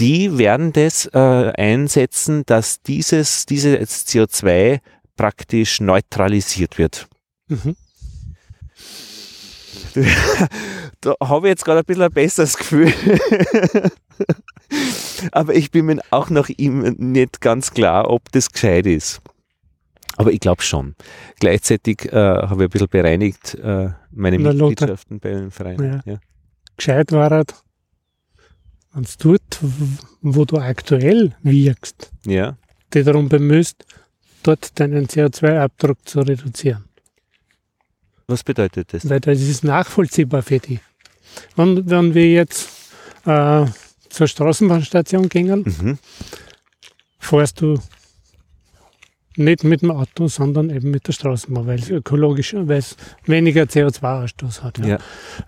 Die werden das äh, einsetzen, dass dieses, dieses CO2 praktisch neutralisiert wird. Mhm. <laughs> da habe ich jetzt gerade ein bisschen ein besseres Gefühl. <laughs> Aber ich bin mir auch noch ihm nicht ganz klar, ob das gescheit ist. Aber ich glaube schon. Gleichzeitig äh, habe ich ein bisschen bereinigt äh, meine Na, Mitgliedschaften bei den Vereinen. Ja. Ja. Gescheit war es, wenn es dort, wo du aktuell wirkst, ja. dich darum bemühst, dort deinen CO2-Abdruck zu reduzieren. Was bedeutet das? Weil das ist nachvollziehbar für dich. Und wenn wir jetzt äh, zur Straßenbahnstation gingen, mhm. fährst du nicht mit dem Auto, sondern eben mit der Straßenbahn, weil es ökologisch, weil es weniger CO2-Ausstoß hat. Ja.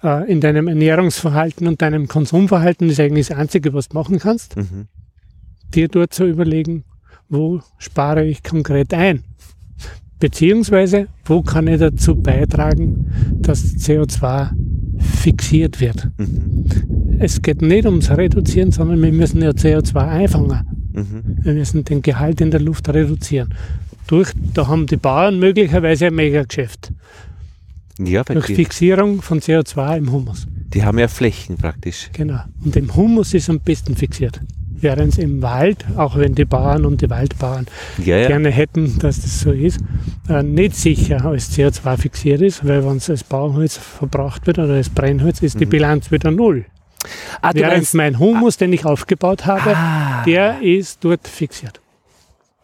Ja. Äh, in deinem Ernährungsverhalten und deinem Konsumverhalten ist eigentlich das Einzige, was du machen kannst, mhm. dir dort zu überlegen, wo spare ich konkret ein. Beziehungsweise, wo kann ich dazu beitragen, dass CO2 fixiert wird. Mhm. Es geht nicht ums Reduzieren, sondern wir müssen ja CO2 einfangen. Mhm. Wir müssen den Gehalt in der Luft reduzieren. Durch, da haben die Bauern möglicherweise ein Megageschäft. Ja, Durch Fixierung von CO2 im Humus. Die haben ja Flächen praktisch. Genau. Und im Humus ist am besten fixiert. Während es im Wald, auch wenn die Bauern und die Waldbauern ja, ja. gerne hätten, dass das so ist, äh, nicht sicher als CO2 fixiert ist, weil wenn es als Bauholz verbraucht wird oder als Brennholz, ist mhm. die Bilanz wieder null. Ah, Während meinst, mein Humus, ah, den ich aufgebaut habe, ah, der ist dort fixiert.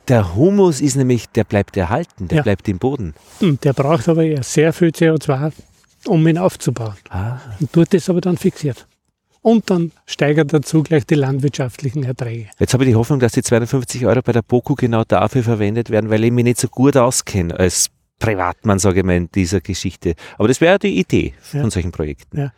Der Humus ist nämlich, der bleibt erhalten, der ja. bleibt im Boden. Hm, der braucht aber sehr viel CO2, um ihn aufzubauen. Ah. Und dort ist aber dann fixiert und dann steigert dazu gleich die landwirtschaftlichen Erträge. Jetzt habe ich die Hoffnung, dass die 250 Euro bei der BOKU genau dafür verwendet werden, weil ich mich nicht so gut auskenne als Privatmann, sage ich mal, in dieser Geschichte. Aber das wäre die Idee von ja. solchen Projekten. Ja.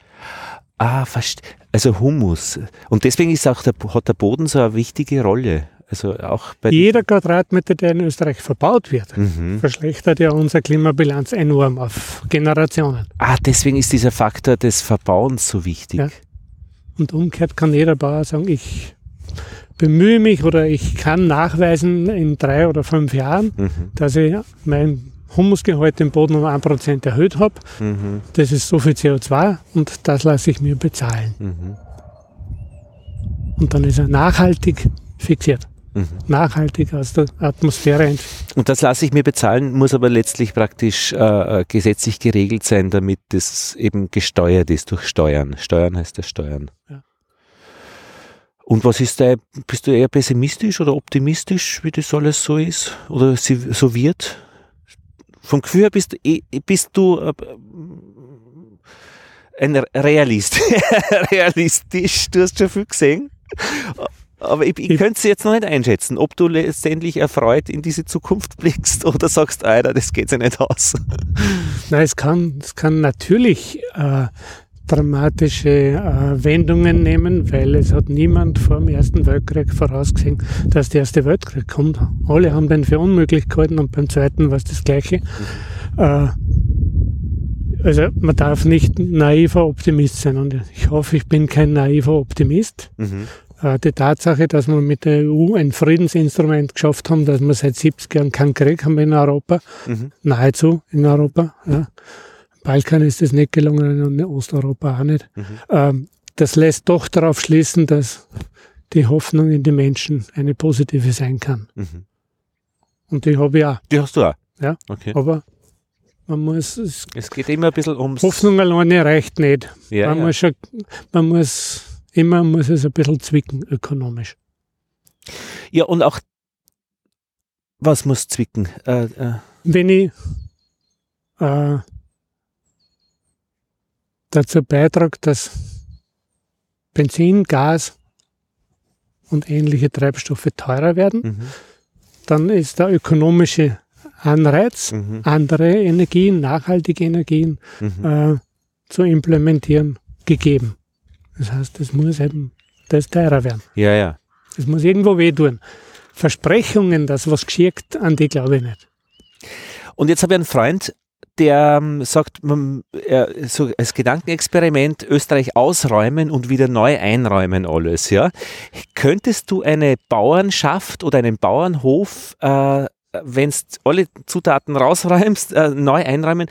Ah, fast, also Humus. Und deswegen ist auch der, hat der Boden so eine wichtige Rolle. Also auch Jeder Quadratmeter, der in Österreich verbaut wird, mhm. verschlechtert ja unsere Klimabilanz enorm auf Generationen. Ah, deswegen ist dieser Faktor des Verbauens so wichtig. Ja. Und umgekehrt kann jeder Bauer sagen, ich bemühe mich oder ich kann nachweisen in drei oder fünf Jahren, Mhm. dass ich mein Humusgehalt im Boden um 1% erhöht habe. Mhm. Das ist so viel CO2 und das lasse ich mir bezahlen. Mhm. Und dann ist er nachhaltig fixiert. Mhm. Nachhaltig aus der Atmosphäre ent Und das lasse ich mir bezahlen, muss aber letztlich praktisch äh, äh, gesetzlich geregelt sein, damit das eben gesteuert ist durch Steuern. Steuern heißt das Steuern. Ja. Und was ist da, bist du eher pessimistisch oder optimistisch, wie das alles so ist? Oder so wird? Vom Gefühl her bist du, eh- bist du äh, ein Realist. <laughs> Realistisch, du hast schon viel gesehen. Aber ich, ich Ich- könnte es jetzt noch nicht einschätzen, ob du letztendlich erfreut in diese Zukunft blickst <laughs> oder sagst, Alter, das geht sich nicht aus. <laughs> Nein, es kann, es kann natürlich äh, dramatische äh, Wendungen nehmen, weil es hat niemand vor dem Ersten Weltkrieg vorausgesehen, dass der Erste Weltkrieg kommt. Alle haben den für unmöglich gehalten und beim Zweiten war es das Gleiche. Äh, also man darf nicht naiver Optimist sein und ich hoffe, ich bin kein naiver Optimist. Mhm. Äh, Die Tatsache, dass wir mit der EU ein Friedensinstrument geschafft haben, dass wir seit 70 Jahren keinen Krieg haben in Europa, Mhm. nahezu in Europa. Ja. Balkan ist das nicht gelungen und in Osteuropa auch nicht. Mhm. Ähm, das lässt doch darauf schließen, dass die Hoffnung in die Menschen eine positive sein kann. Mhm. Und die habe ich auch. Die hast du auch? Ja. Okay. Aber man muss, es, Es geht immer ein bisschen ums... Hoffnung alleine reicht nicht. Ja, man, ja. Muss schon, man muss, immer muss es ein bisschen zwicken ökonomisch. ja, und auch, was muss zwicken? Äh, äh, wenn ich äh, dazu beitrage, dass Benzin, Gas und ähnliche Treibstoffe teurer werden, mhm. dann ist der ökonomische Anreiz, Mhm. andere Energien, nachhaltige Energien Mhm. äh, zu implementieren, gegeben. Das heißt, es muss eben das teurer werden. Ja, ja. Es muss irgendwo wehtun. Versprechungen, dass was geschickt, an die glaube ich nicht. Und jetzt habe ich einen Freund, der ähm, sagt, man, er, so als Gedankenexperiment Österreich ausräumen und wieder neu einräumen alles. Ja? Könntest du eine Bauernschaft oder einen Bauernhof, äh, wenn du alle Zutaten rausräumst, äh, neu einräumen,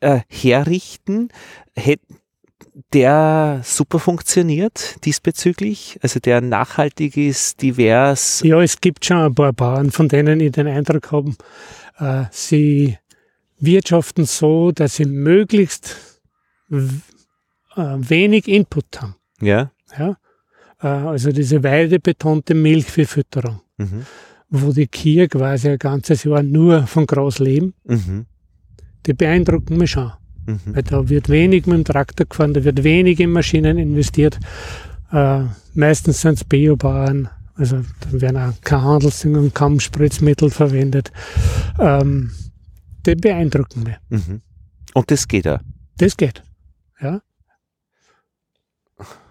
äh, herrichten? Hätte der super funktioniert diesbezüglich? Also der nachhaltig ist, divers. Ja, es gibt schon ein paar Bauern, von denen ich den Eindruck habe, äh, sie wirtschaften so, dass sie möglichst äh, wenig Input haben. Ja. Ja? Äh, also diese weidebetonte Milch für Fütterung, Mhm. wo die Kühe quasi ein ganzes Jahr nur von Gras leben, Mhm. die beeindrucken mich schon. Mhm. Weil da wird wenig mit dem Traktor gefahren, da wird wenig in Maschinen investiert. Äh, meistens sind es Biobauern, also da werden auch keine Handelsdünger und kaum Spritzmittel verwendet. Ähm, die beeindrucken mich. Mhm. Und das geht auch. Das geht. Ja.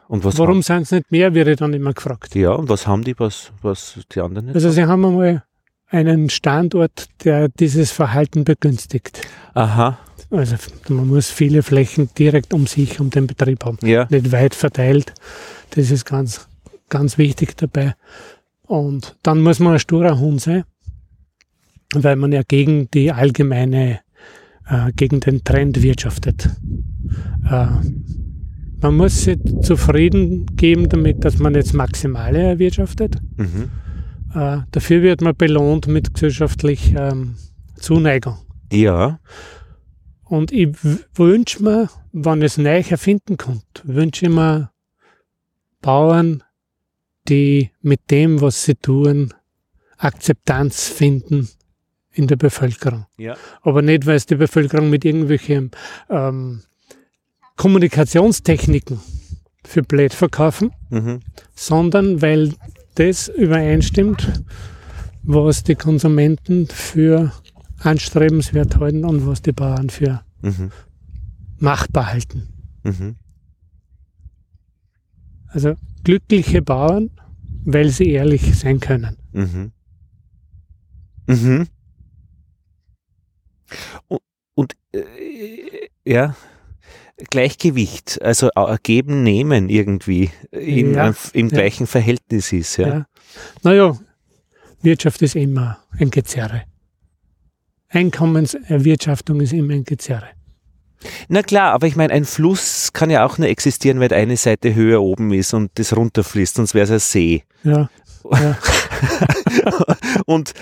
Und was Warum sind es nicht mehr, ich dann immer gefragt. Ja, und was haben die, was, was die anderen nicht? Also sie haben einmal einen Standort, der dieses Verhalten begünstigt. Aha, Also man muss viele Flächen direkt um sich, um den Betrieb haben. ja. nicht weit verteilt. Das ist ganz, ganz wichtig dabei. Und dann muss man ein sturer Hund sein, weil man ja gegen die allgemeine, äh, gegen den Trend wirtschaftet. Äh, man muss sich zufrieden geben damit, dass man jetzt Maximale erwirtschaftet. Mhm. Äh, dafür wird man belohnt mit gesellschaftlicher ähm, Zuneigung. Ja, Und ich wünsche mir, wenn es neu erfinden kommt, wünsche ich mir Bauern, die mit dem, was sie tun, Akzeptanz finden in der Bevölkerung. ja. Aber nicht, weil es die Bevölkerung mit irgendwelchen ähm, Kommunikationstechniken für blöd verkaufen, Mhm. sondern weil das übereinstimmt, was die Konsumenten für anstrebenswert halten und was die Bauern für Mhm. machbar halten. Mhm. Also glückliche Bauern, weil sie ehrlich sein können. Mhm. Mhm. Und, und äh, ja, Gleichgewicht, also äh, geben, nehmen irgendwie in, Ja, im ja. gleichen Verhältnis ist. Ja. Ja. Naja, Wirtschaft ist immer ein Gezerre. Einkommenserwirtschaftung ist immer ein Gezerre. Na klar, aber ich meine, ein Fluss kann ja auch nur existieren, weil eine Seite höher oben ist und das runterfließt, sonst wäre es ein See. Ja, ja. <laughs> und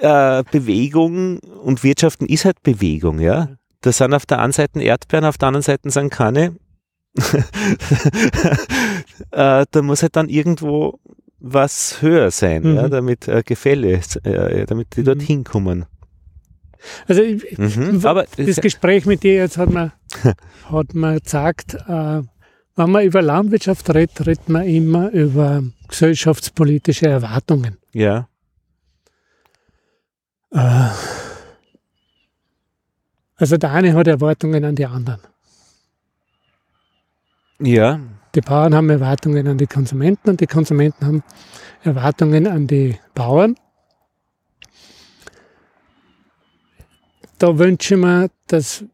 äh, Bewegung und Wirtschaften ist halt Bewegung, ja. Da sind auf der einen Seite Erdbeeren, auf der anderen Seite sind keine. <laughs> äh, da muss halt dann irgendwo was höher sein, Mhm. ja, damit äh, Gefälle, äh, damit die dort Mhm. hinkommen. Also ich- Mhm. Aber das Gespräch mit dir jetzt hat mir, <laughs> hat mir gesagt, äh, wenn man über Landwirtschaft redet, redet man immer über gesellschaftspolitische Erwartungen. ja, Äh, also der eine hat Erwartungen an die anderen. ja, Die Bauern haben Erwartungen an die Konsumenten und die Konsumenten haben Erwartungen an die Bauern. Da wünsche ich mir, dass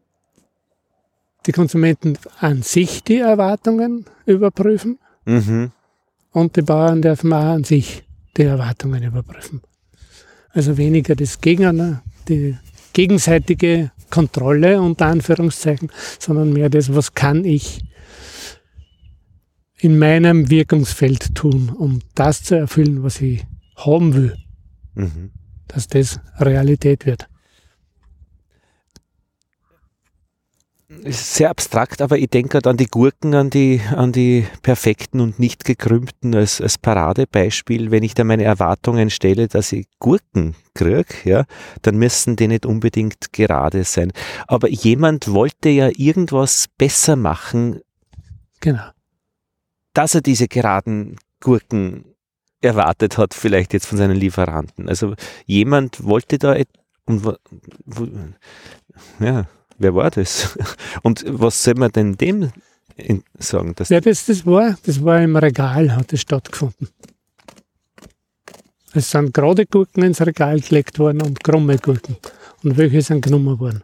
die Konsumenten an sich die Erwartungen überprüfen mhm. und die Bauern dürfen auch an sich die Erwartungen überprüfen. Also weniger das Gegeneinander, die gegenseitige Kontrolle unter Anführungszeichen, sondern mehr das, was kann ich in meinem Wirkungsfeld tun, um das zu erfüllen, was ich haben will, Mhm. dass das Realität wird. Ist sehr abstrakt, aber ich denke gerade an die Gurken, an die, an die perfekten und nicht gekrümmten als, als Paradebeispiel. Wenn ich da meine Erwartungen stelle, dass ich Gurken kriege, ja, dann müssen die nicht unbedingt gerade sein. Aber jemand wollte ja irgendwas besser machen, Genau. dass er diese geraden Gurken erwartet hat, vielleicht jetzt von seinen Lieferanten. Also jemand wollte da und ja, wer war das? <laughs> Und was soll man denn dem sagen? Ja, das, das, war, das war im Regal, hat das stattgefunden. Es sind gerade Gurken ins Regal gelegt worden und krumme Gurken. Und welche sind genommen worden?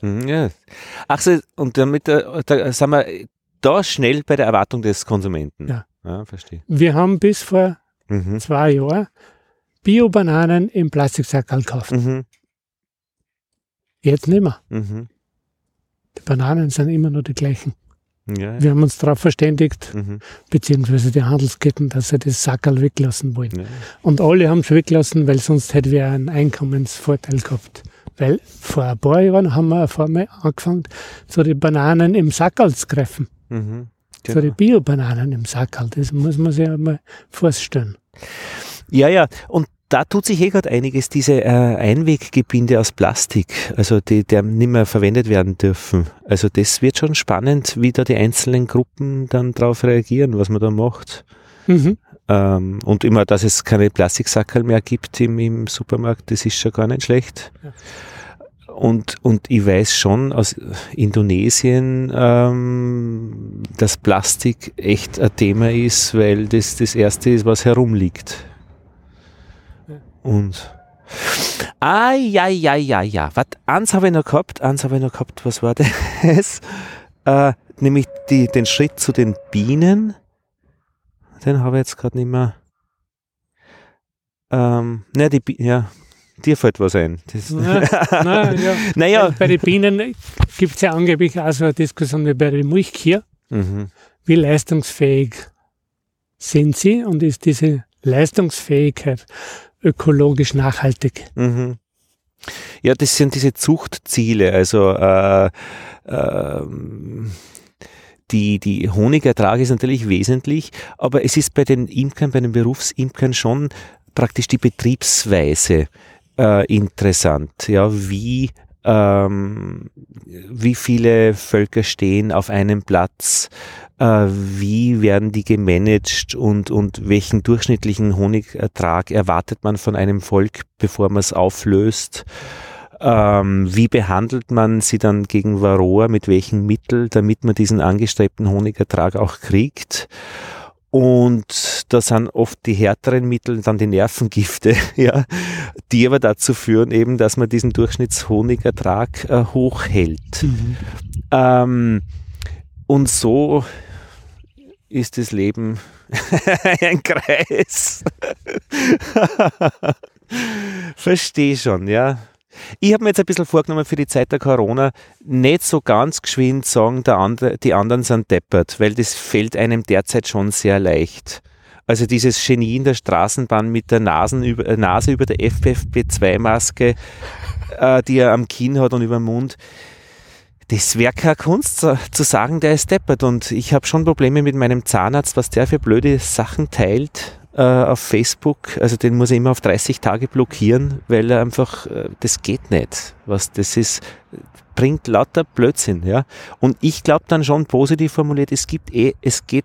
Hm, ja. Ach so, und damit äh, da sind wir da schnell bei der Erwartung des Konsumenten. Ja. Ja, verstehe. Wir haben bis vor Mhm. zwei Jahren Bio-Bananen im Plastiksackerl gekauft. Mhm. Jetzt nicht mehr. Mhm. Die Bananen sind immer noch die gleichen. Ja. Wir haben uns darauf verständigt, Mhm. beziehungsweise die Handelsketten, dass sie das Sackerl weglassen wollen. Ja. Und alle haben es weglassen, weil sonst hätten wir einen Einkommensvorteil gehabt. Weil vor ein paar Jahren haben wir einmal angefangen, so die Bananen im Sackerl zu greifen. Mhm. So die Genau. Bio-Bananen im Sackerl. Das muss man sich einmal vorstellen. Ja, ja, und da tut sich eh gerade einiges, diese äh, Einweggebinde aus Plastik, also die, die nicht mehr verwendet werden dürfen. Also das wird schon spannend, wie da die einzelnen Gruppen dann drauf reagieren, was man da macht. Mhm. Ähm, und immer, dass es keine Plastiksackerl mehr gibt im, im Supermarkt, das ist schon gar nicht schlecht. Ja. Und, und ich weiß schon aus Indonesien, ähm, dass Plastik echt ein Thema ist, weil das das Erste ist, was herumliegt. Und Ah, ja, ja, ja, ja. Was, eins habe ich noch gehabt, eins habe ich noch gehabt, was war das? <laughs> Äh, nämlich die, den Schritt zu den Bienen. Den habe ich jetzt gerade nicht mehr. Ähm, ne, die Bi ja, dir fällt was ein. Das, Na, na, ja. <laughs> naja. Bei den Bienen gibt es ja angeblich auch so eine Diskussion wie bei den Milchkühen. Mhm. Wie leistungsfähig sind sie und ist diese Leistungsfähigkeit ökologisch nachhaltig? Mhm. Ja, das sind diese Zuchtziele, also äh, ähm, die, die Honigertrag ist natürlich wesentlich, aber es ist bei den Imkern, bei den Berufsimkern schon praktisch die Betriebsweise äh, interessant. Ja, wie, ähm, wie viele Völker stehen auf einem Platz, äh, wie werden die gemanagt und, und welchen durchschnittlichen Honigertrag erwartet man von einem Volk, bevor man es auflöst. Ähm, wie behandelt man sie dann gegen Varroa, mit welchen Mitteln, damit man diesen angestrebten Honigertrag auch kriegt? Und da sind oft die härteren Mittel dann die Nervengifte, <laughs> ja, die aber dazu führen eben, dass man diesen Durchschnittshonigertrag äh, hochhält. Mhm. Ähm, und so ist das Leben <laughs> ein Kreis. <laughs> Verstehe schon, ja. Ich habe mir jetzt ein bisschen vorgenommen für die Zeit der Corona, nicht so ganz geschwind sagen, andere, die anderen sind deppert, weil das fällt einem derzeit schon sehr leicht. Also dieses Genie in der Straßenbahn mit der Nasen über, Nase über der FFP2-Maske, äh, die er am Kinn hat und über den Mund, das wäre keine Kunst zu sagen, der ist deppert. Und ich habe schon Probleme mit meinem Zahnarzt, was der für blöde Sachen teilt äh, auf Facebook. Also den muss ich immer auf 30 Tage blockieren, weil er einfach, äh, das geht nicht. Was das ist, bringt lauter Blödsinn. Ja? Und ich glaube dann schon positiv formuliert, es gibt eh, es geht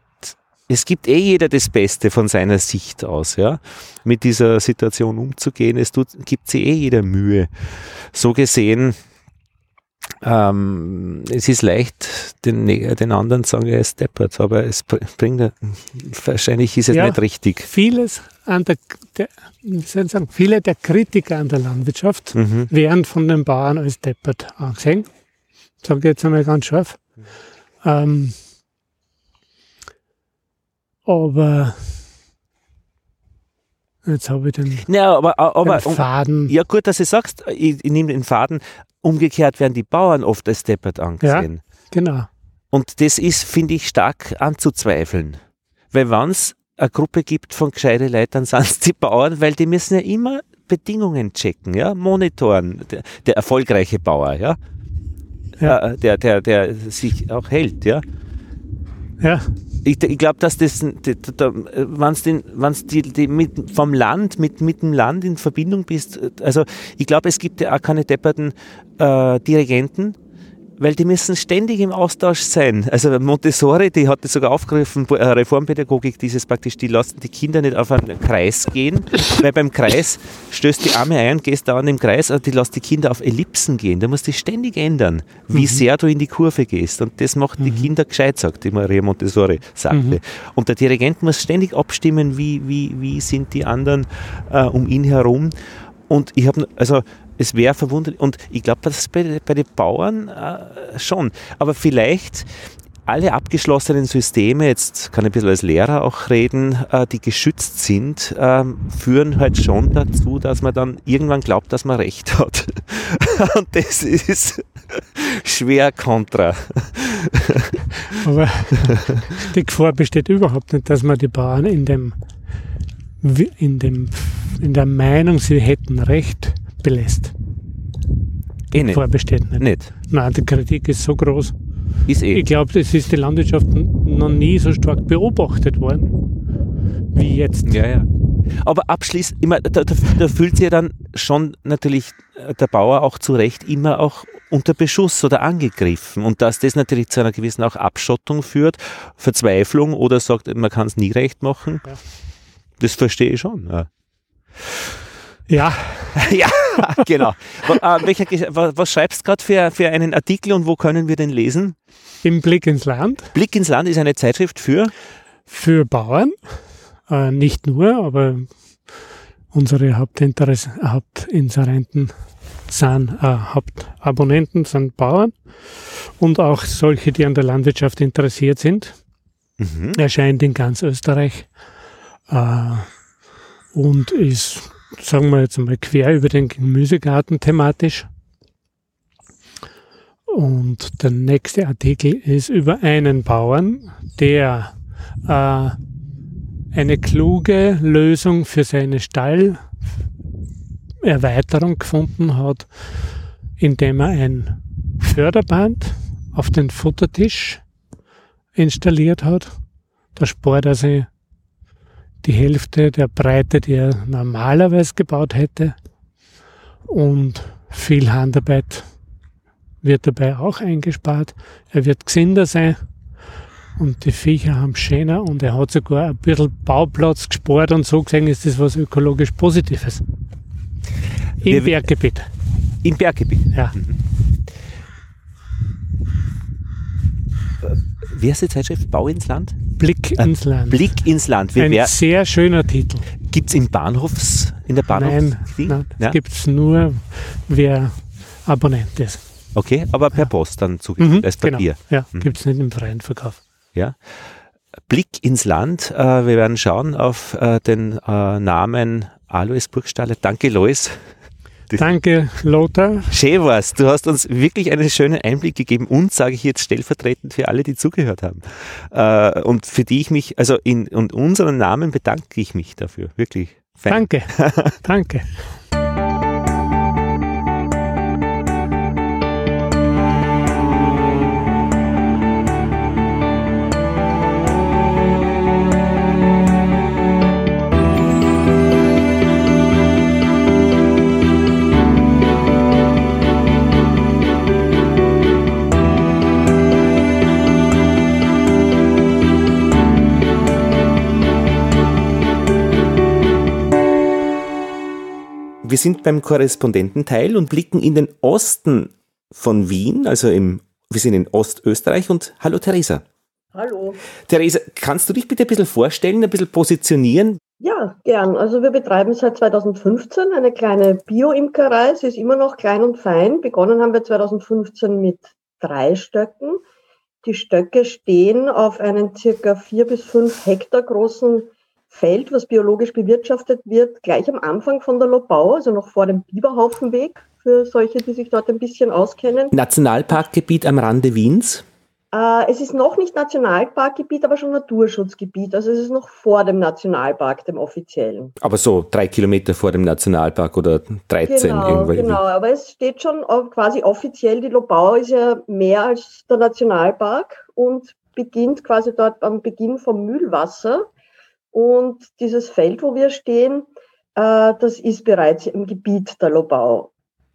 es gibt eh jeder das Beste von seiner Sicht aus, ja, mit dieser Situation umzugehen. Es tut, gibt sich eh jeder Mühe. So gesehen, ähm, es ist leicht, den, den anderen zu sagen, er ist deppert, aber es bringt, wahrscheinlich ist es ja, nicht richtig. Vieles an der, der sagen, viele der Kritiker an der Landwirtschaft mhm. werden von den Bauern als deppert angesehen. Sage ich jetzt einmal ganz scharf. Ähm, aber Jetzt habe ich den, ja, aber, aber, den Faden. Ja, gut, dass du sagst, ich, ich nehme den Faden. Umgekehrt werden die Bauern oft als deppert angesehen. Ja, genau. Und das ist, finde ich, stark anzuzweifeln. Weil wenn es eine Gruppe gibt von gescheite Leuten, dann sind es die Bauern, weil die müssen ja immer Bedingungen checken, ja, monitoren. Der, der erfolgreiche Bauer, ja, ja. Äh, der, der, der sich auch hält, ja. Ja ich, ich glaube, dass das, wenn die, die mit, vom Land, mit, mit dem Land in Verbindung bist, also ich glaube, es gibt ja auch keine depperten äh, Dirigenten, weil die müssen ständig im Austausch sein. Also Montessori, die hat das sogar aufgerufen, äh, Reformpädagogik, dieses praktisch, die lassen die Kinder nicht auf einen Kreis gehen, weil beim Kreis stößt die Arme ein, gehst da an dem Kreis, aber die lassen die Kinder auf Ellipsen gehen. Da musst du ständig ändern, wie mhm. sehr du in die Kurve gehst. Und das macht mhm. die Kinder gescheit, sagt die Maria Montessori, sagte. Mhm. Und der Dirigent muss ständig abstimmen, wie, wie, wie sind die anderen äh, um ihn herum. Und ich habe, also es wäre verwunderlich, und ich glaube, das ist bei, bei den Bauern äh, schon, aber vielleicht alle abgeschlossenen Systeme, jetzt kann ich ein bisschen als Lehrer auch reden, äh, die geschützt sind, äh, führen halt schon dazu, dass man dann irgendwann glaubt, dass man recht hat. <laughs> und das ist schwer kontra. Aber die Gefahr besteht überhaupt nicht, dass man die Bauern in dem, in dem, in der Meinung, sie hätten Recht, belässt. Eh nicht. Vorbesteht nicht. nicht. Nein, die Kritik ist so groß. Ist eh. Ich glaube, es ist die Landwirtschaft noch nie so stark beobachtet worden wie jetzt. Ja, ja. Aber abschließend, immer, da, da, da, fühlt sich ja dann schon natürlich der Bauer auch zu Recht immer auch unter Beschuss oder angegriffen. Und dass das natürlich zu einer gewissen auch Abschottung führt, Verzweiflung oder sagt, man kann es nie recht machen, ja. das verstehe ich schon. Ja. Ja. <laughs> ja, genau. Äh, was, was schreibst du gerade für, für einen Artikel und wo können wir den lesen? Im Blick ins Land. Blick ins Land ist eine Zeitschrift für? Für Bauern. Äh, nicht nur, aber unsere Hauptinteress Hauptinserenten sind, äh, Hauptabonnenten sind Bauern und auch solche, die an der Landwirtschaft interessiert sind. Mhm. Erscheint in ganz Österreich äh, und ist sagen wir jetzt einmal quer über den Gemüsegarten thematisch. Und der nächste Artikel ist über einen Bauern, der äh, eine kluge Lösung für seine Stallerweiterung gefunden hat, indem er ein Förderband auf den Futtertisch installiert hat. Da spart er sich die Hälfte der Breite, die er normalerweise gebaut hätte. Und viel Handarbeit wird dabei auch eingespart. Er wird gesünder sein und die Viecher haben schöner und er hat sogar ein bisschen Bauplatz gespart und so gesehen ist das was ökologisch Positives. Im Berggebiet. Im Berggebiet? Ja. Mhm. Wie heißt die Zeitschrift? Bau ins Land? Blick ins Land. Blick ins Land. Wie Ein sehr schöner Titel. Gibt es im Bahnhofs, in der Bahnhofs? Nein, nein ja? gibt es nur, wer Abonnent ist. Okay, aber per Post dann zugeschickt mhm, als. Papier. Genau. Ja, mhm. gibt es nicht im freien Verkauf. Ja. Blick ins Land. Äh, wir werden schauen auf äh, den äh, Namen Alois Burgstaller. Danke, Lois. Danke, Lothar. Schön war's. Du hast uns wirklich einen schönen Einblick gegeben und sage ich jetzt stellvertretend für alle, die zugehört haben. Äh, und für die ich mich, also in, in unseren Namen bedanke ich mich dafür. Wirklich. Fein. Danke. <laughs> Danke. Wir sind beim Korrespondententeil und blicken in den Osten von Wien, also im, wir sind in Ostösterreich und hallo Theresa. Hallo. Theresa, kannst du dich bitte ein bisschen vorstellen, ein bisschen positionieren? Ja, gern. Also wir betreiben seit 2015 eine kleine Bio-Imkerei. Sie ist immer noch klein und fein. Begonnen haben wir 2015 mit drei Stöcken. Die Stöcke stehen auf einem circa vier bis fünf Hektar großen Feld, was biologisch bewirtschaftet wird, gleich am Anfang von der Lobau, also noch vor dem Biberhaufenweg, für solche, die sich dort ein bisschen auskennen. Nationalparkgebiet am Rande Wiens? Äh, es ist noch nicht Nationalparkgebiet, aber schon Naturschutzgebiet. Also es ist noch vor dem Nationalpark, dem offiziellen. Aber so drei Kilometer vor dem Nationalpark oder 13 genau, irgendwo. Genau, aber es steht schon quasi offiziell, die Lobau ist ja mehr als der Nationalpark und beginnt quasi dort am Beginn vom Mühlwasser und dieses Feld, wo wir stehen, äh, das ist bereits im Gebiet der Lobau,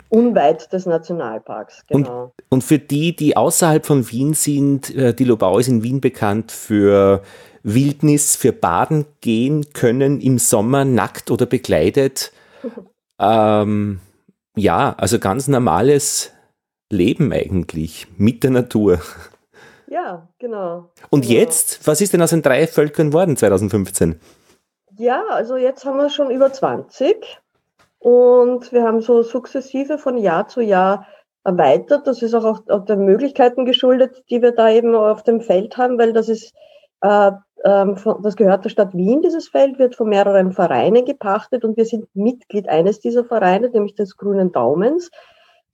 unweit des Nationalparks. Genau. Und, und für die, die außerhalb von Wien sind, äh, die Lobau ist in Wien bekannt für Wildnis, für Baden gehen können im Sommer nackt oder bekleidet. <laughs> ähm, ja, also ganz normales Leben eigentlich mit der Natur. Ja, genau. Und genau. jetzt, was ist denn aus den drei Völkern geworden 2015? Ja, also jetzt haben wir schon über 20 und wir haben so sukzessive von Jahr zu Jahr erweitert. Das ist auch, auch den Möglichkeiten geschuldet, die wir da eben auf dem Feld haben, weil das ist, äh, äh, das gehört der Stadt Wien, dieses Feld wird von mehreren Vereinen gepachtet und wir sind Mitglied eines dieser Vereine, nämlich des Grünen Daumens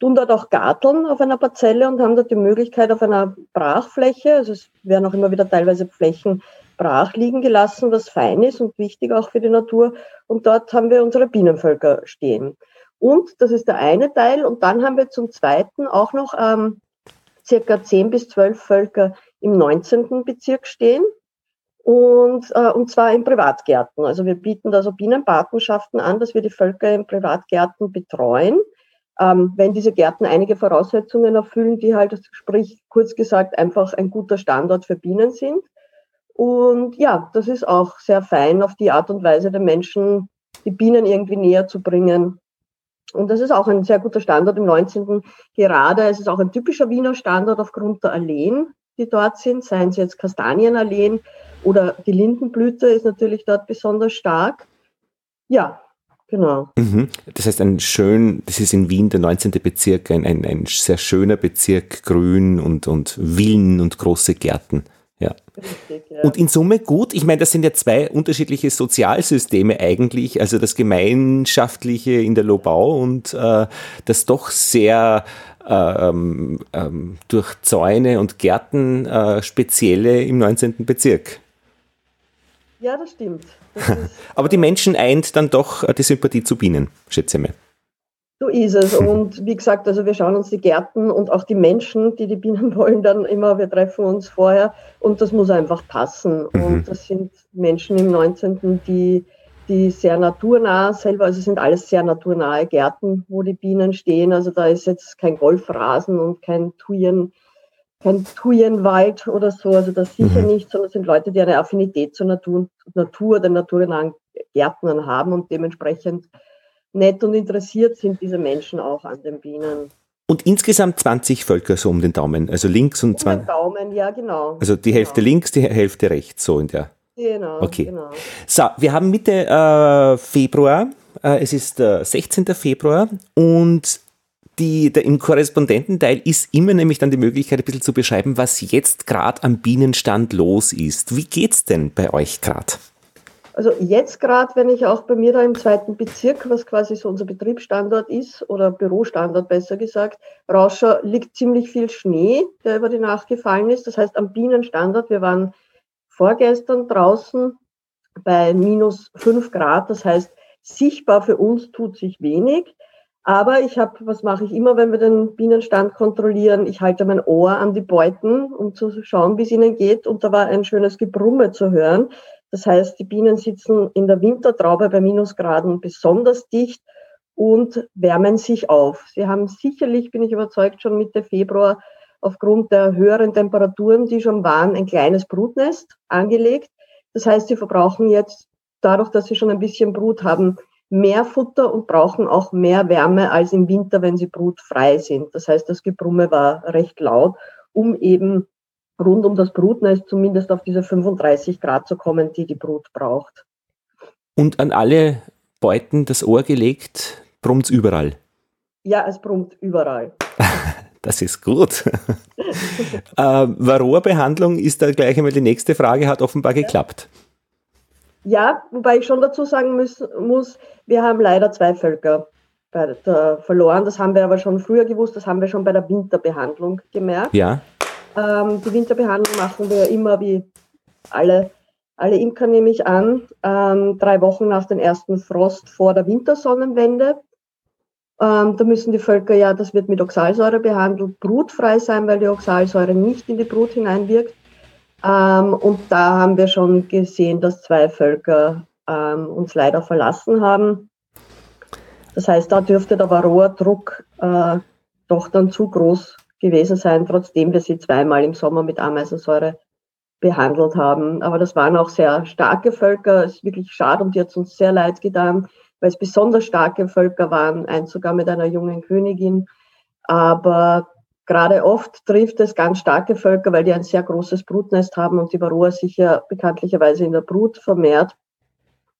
tun dort auch garteln auf einer Parzelle und haben dort die Möglichkeit auf einer Brachfläche, also es werden auch immer wieder teilweise Flächen brach liegen gelassen, was fein ist und wichtig auch für die Natur. Und dort haben wir unsere Bienenvölker stehen. Und das ist der eine Teil. Und dann haben wir zum zweiten auch noch ähm, circa 10 bis 12 Völker im 19. Bezirk stehen. Und, äh, und zwar in Privatgärten. Also wir bieten da so Bienenpatenschaften an, dass wir die Völker in Privatgärten betreuen ähm, wenn diese Gärten einige Voraussetzungen erfüllen, die halt, sprich kurz gesagt, einfach ein guter Standort für Bienen sind. Und ja, das ist auch sehr fein, auf die Art und Weise den Menschen die Bienen irgendwie näher zu bringen. Und das ist auch ein sehr guter Standort im 19. Gerade. Es ist auch ein typischer Wiener Standort aufgrund der Alleen, die dort sind, seien sie jetzt Kastanienalleen oder die Lindenblüte ist natürlich dort besonders stark. Ja, Genau. Mhm. Das heißt, ein schön, das ist in Wien der 19. Bezirk, ein, ein, ein sehr schöner Bezirk, grün und, und Villen und große Gärten. Ja. Richtig, ja. Und in Summe gut. Ich meine, das sind ja zwei unterschiedliche Sozialsysteme eigentlich, also das Gemeinschaftliche in der Lobau und äh, das doch sehr ähm, ähm, durch Zäune und Gärten äh, spezielle im 19. Bezirk. Ja, das stimmt. <laughs> Aber die Menschen eint dann doch äh, die Sympathie zu Bienen, schätze ich mal. So ist es. <laughs> Und wie gesagt, also wir schauen uns die Gärten und auch die Menschen, die die Bienen <laughs> wollen, dann immer, wir treffen uns vorher und das muss einfach passen. Mhm. Und das sind Menschen im 19., die, die sehr naturnah selber, also es sind alles sehr naturnahe Gärten, wo die Bienen stehen. Also da ist jetzt kein Golfrasen und kein Thujen kein Thujenwald oder so, also das sicher mhm. nicht, sondern es sind Leute, die eine Affinität zur Natur, Natur den naturnahen Gärtnern haben und dementsprechend nett und interessiert sind diese Menschen auch an den Bienen. Und insgesamt 20 Völker so um den Daumen, also links und 20. Um den Daumen, ja, genau. Also die Hälfte genau. links, die Hälfte rechts, so in der. Genau. Okay. Genau. So, wir haben Mitte äh, Februar, äh, es ist äh, 16. Februar und die, der, im Korrespondententeil ist immer nämlich dann die Möglichkeit, ein bisschen zu beschreiben, was jetzt gerade am Bienenstand los ist. Wie geht's denn bei euch gerade? Also jetzt gerade, wenn ich auch bei mir da im zweiten Bezirk, was quasi so unser Betriebsstandort ist, oder Bürostandort besser gesagt, rausschaue, liegt ziemlich viel Schnee, der über die Nacht gefallen ist. Das heißt, am Bienenstandort, wir waren vorgestern draußen bei minus fünf Grad. Das heißt, sichtbar für uns tut sich wenig. Aber ich habe, was mache ich immer, wenn wir den Bienenstand kontrollieren? Ich halte mein Ohr an die Beuten, um zu schauen, wie es ihnen geht. Und da war ein schönes Gebrumme zu hören. Das heißt, die Bienen sitzen in der Wintertraube bei Minusgraden besonders dicht und wärmen sich auf. Sie haben sicherlich, bin ich überzeugt, schon Mitte Februar aufgrund der höheren Temperaturen, die schon waren, ein kleines Brutnest angelegt. Das heißt, sie verbrauchen jetzt dadurch, dass sie schon ein bisschen Brut haben, mehr Futter und brauchen auch mehr Wärme als im Winter, wenn sie brutfrei sind. Das heißt, das Gebrumme war recht laut, um eben rund um das Brutnest zumindest auf diese 35 Grad zu kommen, die die Brut braucht. Und an alle Beuten das Ohr gelegt, brummt überall. Ja, es brummt überall. <laughs> Das ist gut. <laughs> äh, Varroa-Behandlung ist da gleich einmal die nächste Frage, hat offenbar geklappt. Ja, wobei ich schon dazu sagen muss, muss wir haben leider zwei Völker verloren. Das haben wir aber schon früher gewusst, das haben wir schon bei der Winterbehandlung gemerkt. Ja. Ähm, die Winterbehandlung machen wir immer wie alle, alle Imker, nehme ich an, ähm, drei Wochen nach dem ersten Frost vor der Wintersonnenwende. Ähm, da müssen die Völker ja, das wird mit Oxalsäure behandelt, brutfrei sein, weil die Oxalsäure nicht in die Brut hineinwirkt. Ähm, und da haben wir schon gesehen, dass zwei Völker ähm, uns leider verlassen haben. Das heißt, da dürfte der Varroa-Druck äh, doch dann zu groß gewesen sein, trotzdem wir sie zweimal im Sommer mit Ameisensäure behandelt haben. Aber das waren auch sehr starke Völker. Es ist wirklich schade und die hat uns sehr leid getan weil es besonders starke Völker waren, eins sogar mit einer jungen Königin. Aber gerade oft trifft es ganz starke Völker, weil die ein sehr großes Brutnest haben und die Varroa sich ja bekanntlicherweise in der Brut vermehrt.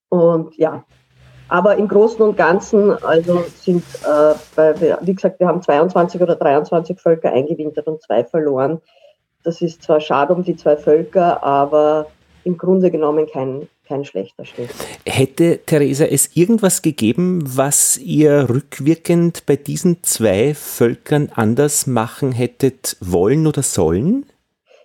Und ja, aber im Großen und Ganzen, also sind, äh, bei, wie gesagt, wir haben 22 oder 23 Völker eingewintert und zwei verloren. Das ist zwar schade um die zwei Völker, aber im Grunde genommen kein, kein schlechter Schnitt. Hätte Theresa es irgendwas gegeben, was ihr rückwirkend bei diesen zwei Völkern anders machen hättet wollen oder sollen?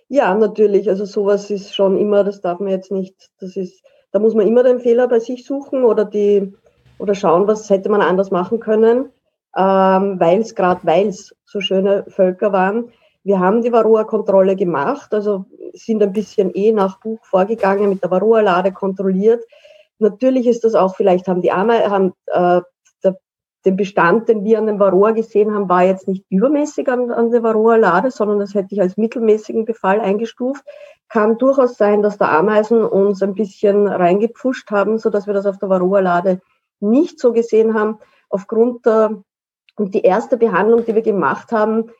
Ja, natürlich. Also sowas ist schon immer, das darf man jetzt nicht, das ist, da muss man immer den Fehler bei sich suchen oder die oder schauen, was hätte man anders machen können, ähm, weil es gerade, weil es so schöne Völker waren. Wir haben die Varroa-Kontrolle gemacht, also sind ein bisschen eh nach Buch vorgegangen, mit der Varroa-Lade kontrolliert. Natürlich ist das auch, vielleicht haben die Ameisen, haben, äh, der, den Bestand, den wir an den Varroa gesehen haben, war jetzt nicht übermäßig an, an der Varroa-Lade, sondern das hätte ich als mittelmäßigen Befall eingestuft. Kann durchaus sein, dass der Ameisen uns ein bisschen reingepfuscht haben, so dass wir das auf der Varroa-Lade nicht so gesehen haben. Aufgrund der, und die erste Behandlung, die wir gemacht haben,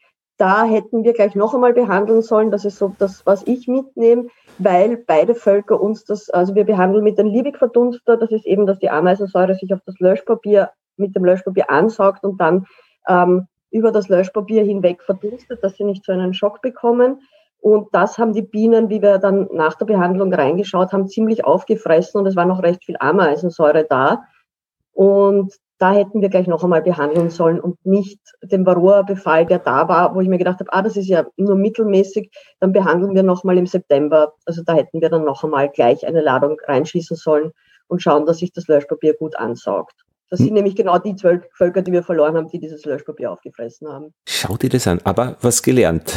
da hätten wir gleich noch einmal behandeln sollen. Das ist so das, was ich mitnehme, weil beide Völker uns das, also wir behandeln mit dem Liebig-Verdunster, das ist eben, dass die Ameisensäure sich auf das Löschpapier mit dem Löschpapier ansaugt und dann ähm, über das Löschpapier hinweg verdunstet, dass sie nicht so einen Schock bekommen. Und das haben die Bienen, wie wir dann nach der Behandlung reingeschaut haben, ziemlich aufgefressen und es war noch recht viel Ameisensäure da. Und da hätten wir gleich noch einmal behandeln sollen und nicht den Varroa-Befall, der da war, wo ich mir gedacht habe, ah, das ist ja nur mittelmäßig, dann behandeln wir noch mal im September. Also da hätten wir dann noch einmal gleich eine Ladung reinschießen sollen und schauen, dass sich das Löschpapier gut ansaugt. Das sind hm. nämlich genau die zwölf Völker, die wir verloren haben, die dieses Löschpapier aufgefressen haben. Schau dir das an, aber was gelernt.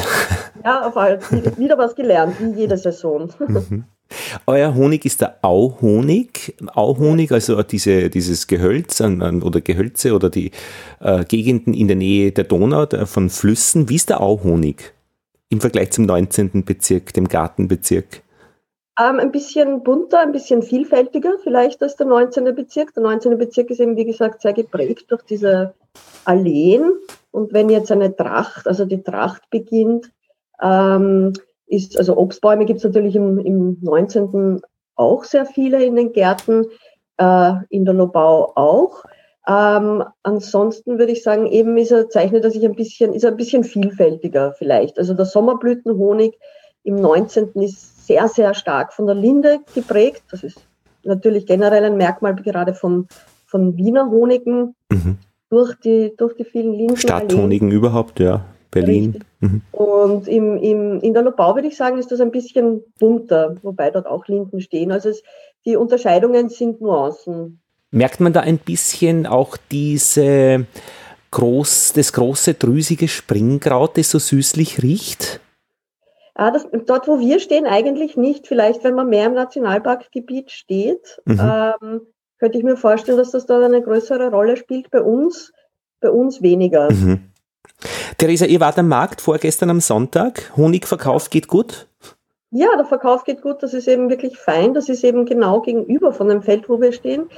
Ja, auf all, wieder was gelernt, wie jede Saison. <laughs> Mhm. Euer Honig ist der Auhonig. Auhonig, also diese, dieses Gehölz oder Gehölze oder die äh, Gegenden in der Nähe der Donau, der, von Flüssen. Wie ist der Auhonig im Vergleich zum 19. Bezirk, dem Gartenbezirk? Ähm, ein bisschen bunter, ein bisschen vielfältiger vielleicht als der 19. Bezirk. Der 19. Bezirk ist eben, wie gesagt, sehr geprägt durch diese Alleen. Und wenn jetzt eine Tracht, also die Tracht beginnt, ähm, ist, also Obstbäume gibt es natürlich im, im 19. auch sehr viele in den Gärten, äh, in der Lobau auch. Ähm, ansonsten würde ich sagen, eben ist er, zeichnet er sich ein bisschen, ist er ein bisschen vielfältiger vielleicht. Also der Sommerblütenhonig im 19. ist sehr, sehr stark von der Linde geprägt. Das ist natürlich generell ein Merkmal gerade von, von Wiener Honigen mhm. durch, die, durch die vielen Linden. Stadthonigen überhaupt, ja. Berlin. Mhm. Und im, im, in der Lobau würde ich sagen, ist das ein bisschen bunter, wobei dort auch Linden stehen. Also es, die Unterscheidungen sind Nuancen. Merkt man da ein bisschen auch diese groß, das große drüsige Springkraut, das so süßlich riecht? Ah, das, dort, wo wir stehen, eigentlich nicht. Vielleicht, wenn man mehr im Nationalparkgebiet steht, mhm. ähm, könnte ich mir vorstellen, dass das dort eine größere Rolle spielt. Bei uns, bei uns weniger. Mhm. Theresa, ihr wart am Markt vorgestern am Sonntag. Honigverkauf geht gut? Ja, der Verkauf geht gut. Das ist eben wirklich fein. Das ist eben genau gegenüber von dem Feld, wo wir stehen.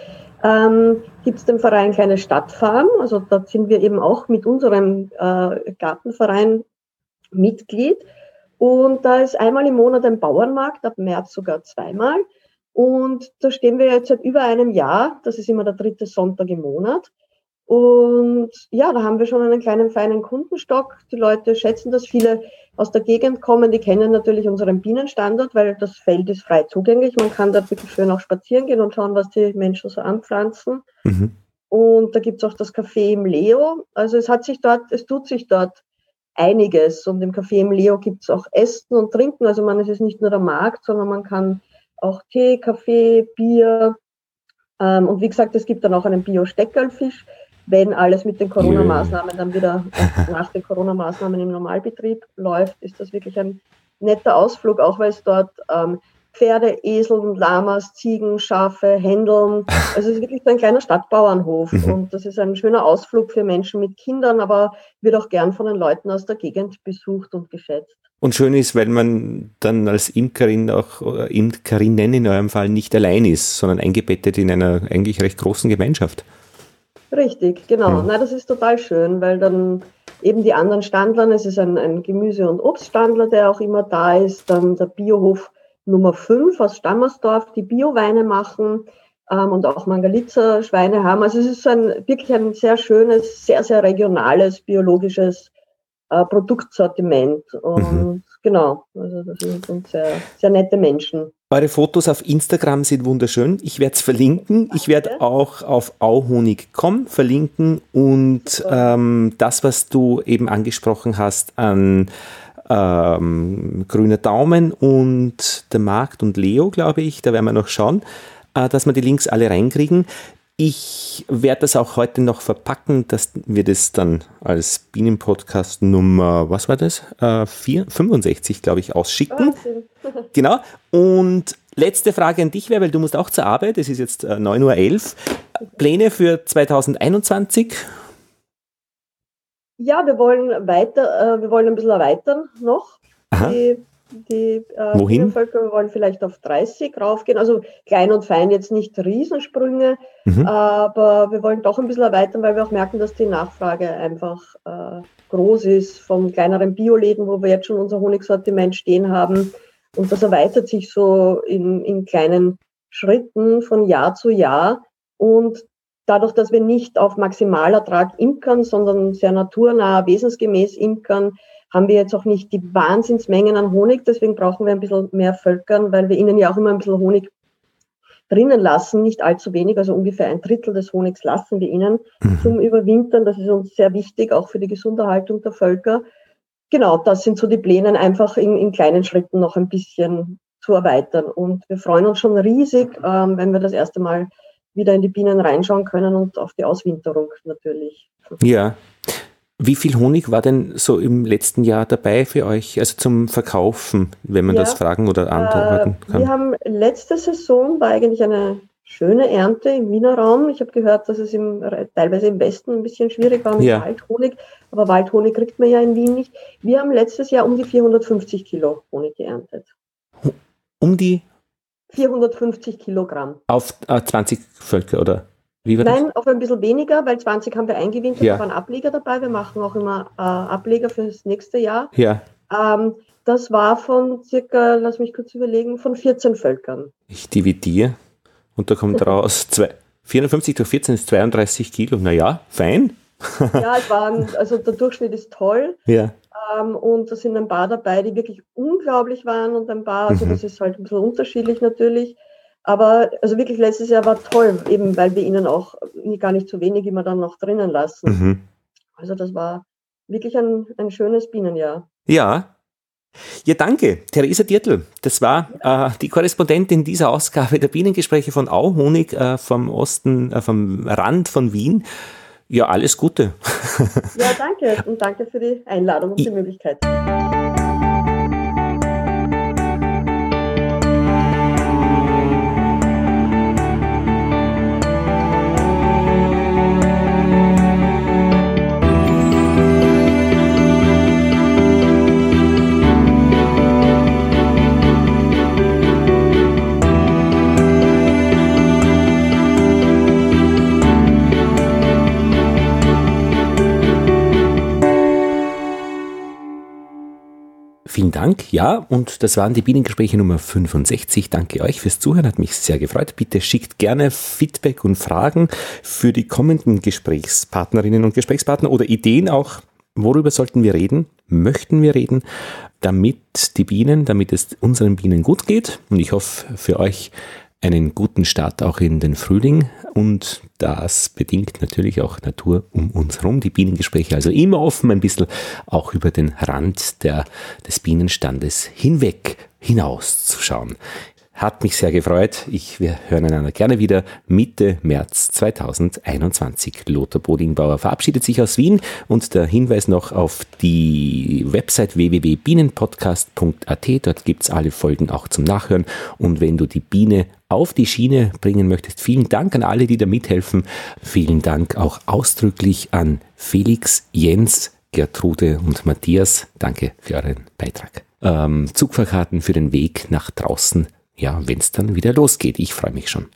Ähm, Gibt es den Verein Kleine Stadtfarm. Also dort sind wir eben auch mit unserem äh, Gartenverein Mitglied. Und da ist einmal im Monat ein Bauernmarkt, ab März sogar zweimal. Und da stehen wir jetzt seit über einem Jahr. Das ist immer der dritte Sonntag im Monat. Und ja, da haben wir schon einen kleinen feinen Kundenstock. Die Leute schätzen das. Viele aus der Gegend kommen, die kennen natürlich unseren Bienenstandort, weil das Feld ist frei zugänglich. Man kann dort wirklich schön auch spazieren gehen und schauen, was die Menschen so anpflanzen. Mhm. Und da gibt's auch das Café im Leo. Also es hat sich dort, es tut sich dort einiges. Und im Café im Leo gibt's auch Essen und Trinken. Also man, es ist nicht nur der Markt, sondern man kann auch Tee, Kaffee, Bier. Ähm, und wie gesagt, es gibt dann auch einen Bio-Steckerlfisch wenn alles mit den Corona-Maßnahmen dann wieder <laughs> nach den Corona-Maßnahmen im Normalbetrieb läuft, ist das wirklich ein netter Ausflug, auch weil es dort ähm, Pferde, Esel, Lamas, Ziegen, Schafe, Händeln. <laughs> Also es ist wirklich so ein kleiner Stadtbauernhof mhm. und das ist ein schöner Ausflug für Menschen mit Kindern, aber wird auch gern von den Leuten aus der Gegend besucht und geschätzt. Und schön ist, weil man dann als Imkerin auch oder Imkerinnen in eurem Fall nicht allein ist, sondern eingebettet in einer eigentlich recht großen Gemeinschaft. Richtig, genau. Mhm. Na, das ist total schön, weil dann eben die anderen Standlern, es ist ein, ein Gemüse- und Obststandler, der auch immer da ist, dann der Biohof Nummer 5 aus Stammersdorf, die Bioweine machen ähm, und auch Mangalitzer Schweine haben. Also es ist so ein, wirklich ein sehr schönes, sehr, sehr regionales, biologisches äh, Produktsortiment. Und mhm. genau, also das sind sehr, sehr nette Menschen. Eure Fotos auf Instagram sind wunderschön. Ich werde es verlinken. Ich werde auch auf auhonig.com verlinken und ähm, das, was du eben angesprochen hast an ähm, Grüner Daumen und der Markt und Leo, glaube ich, da werden wir noch schauen, äh, dass wir die Links alle reinkriegen. Ich werde das auch heute noch verpacken, dass wir das dann als Bienenpodcast Nummer, was war das? Äh, 4, 65, glaube ich, ausschicken. <laughs> genau. Und letzte Frage an dich wäre, weil du musst auch zur Arbeit, es ist jetzt äh, 9.11 Uhr. Pläne für 2021? Ja, wir wollen weiter, äh, wir wollen ein bisschen erweitern noch. Aha. Die die äh, Wohin? Bevölkerung wollen vielleicht auf 30 raufgehen. Also klein und fein jetzt nicht Riesensprünge, mhm. aber wir wollen doch ein bisschen erweitern, weil wir auch merken, dass die Nachfrage einfach äh, groß ist von kleineren Bioläden, wo wir jetzt schon unser Honigsortiment stehen haben. Und das erweitert sich so in, in kleinen Schritten von Jahr zu Jahr. Und dadurch, dass wir nicht auf Maximalertrag imkern, sondern sehr naturnah, wesensgemäß imkern, haben wir jetzt auch nicht die Wahnsinnsmengen an Honig, deswegen brauchen wir ein bisschen mehr Völkern, weil wir ihnen ja auch immer ein bisschen Honig drinnen lassen, nicht allzu wenig, also ungefähr ein Drittel des Honigs lassen wir ihnen mhm. zum Überwintern. Das ist uns sehr wichtig, auch für die Gesunderhaltung der Völker. Genau, das sind so die Pläne, einfach in, in kleinen Schritten noch ein bisschen zu erweitern. Und wir freuen uns schon riesig, ähm, wenn wir das erste Mal wieder in die Bienen reinschauen können und auf die Auswinterung natürlich. Ja, wie viel Honig war denn so im letzten Jahr dabei für euch, also zum Verkaufen, wenn man ja, das fragen oder antworten äh, kann? Wir haben letzte Saison war eigentlich eine schöne Ernte im Wiener Raum. Ich habe gehört, dass es im, teilweise im Westen ein bisschen schwierig war mit ja. Waldhonig, aber Waldhonig kriegt man ja in Wien nicht. Wir haben letztes Jahr um die 450 Kilo Honig geerntet. Um die 450 Kilogramm. Auf äh, 20 Völker oder Nein, auf ein bisschen weniger, weil 20 haben wir eingewintert, Ja. da waren Ableger dabei. Wir machen auch immer äh, Ableger für das nächste Jahr. das? Ja, Ähm, das war von circa, lass mich kurz überlegen, von 14 Völkern. ich dividiere und da kommt <laughs> raus zwei, 450 durch 14 ist 32 Kilo. Naja, fein. <laughs> Ja, es waren, also der Durchschnitt ist toll. Ja. Ähm, und da sind ein paar dabei, die wirklich unglaublich waren und ein paar, also Mhm. das ist halt ein bisschen unterschiedlich natürlich. Aber also wirklich letztes Jahr war toll, eben weil wir ihnen auch gar nicht zu wenig immer dann noch drinnen lassen. Mhm. Also das war wirklich ein, ein schönes Bienenjahr. Ja. Ja, danke. Theresa Dirtl, das war äh, die Korrespondentin dieser Ausgabe der Bienengespräche von Auhonig äh, vom Osten, äh, vom Rand von Wien. Ja, alles Gute. Ja, danke und danke für die Einladung und die Möglichkeit. Dank. Ja, und das waren die Bienengespräche Nummer 65. Danke euch fürs Zuhören, hat mich sehr gefreut. Bitte schickt gerne Feedback und Fragen für die kommenden Gesprächspartnerinnen und Gesprächspartner oder Ideen auch. Worüber sollten wir reden? Möchten wir reden, damit die Bienen, damit es unseren Bienen gut geht? Und ich hoffe für euch einen guten Start auch in den Frühling und das bedingt natürlich auch Natur um uns herum. Die Bienengespräche also immer offen, ein bisschen auch über den Rand der, des Bienenstandes hinweg hinauszuschauen. Hat mich sehr gefreut. Ich, wir hören einander gerne wieder Mitte März 2021. Lothar Bodingbauer verabschiedet sich aus Wien und der Hinweis noch auf die Website www.bienenpodcast.at. Dort gibt's alle Folgen auch zum Nachhören. Und wenn du die Biene auf die Schiene bringen möchtest, vielen Dank an alle, die da mithelfen. Vielen Dank auch ausdrücklich an Felix, Jens, Gertrude und Matthias. Danke für euren Beitrag. Ähm, Zugfahrkarten für den Weg nach draußen ja, wenn es dann wieder losgeht. Ich freue mich schon.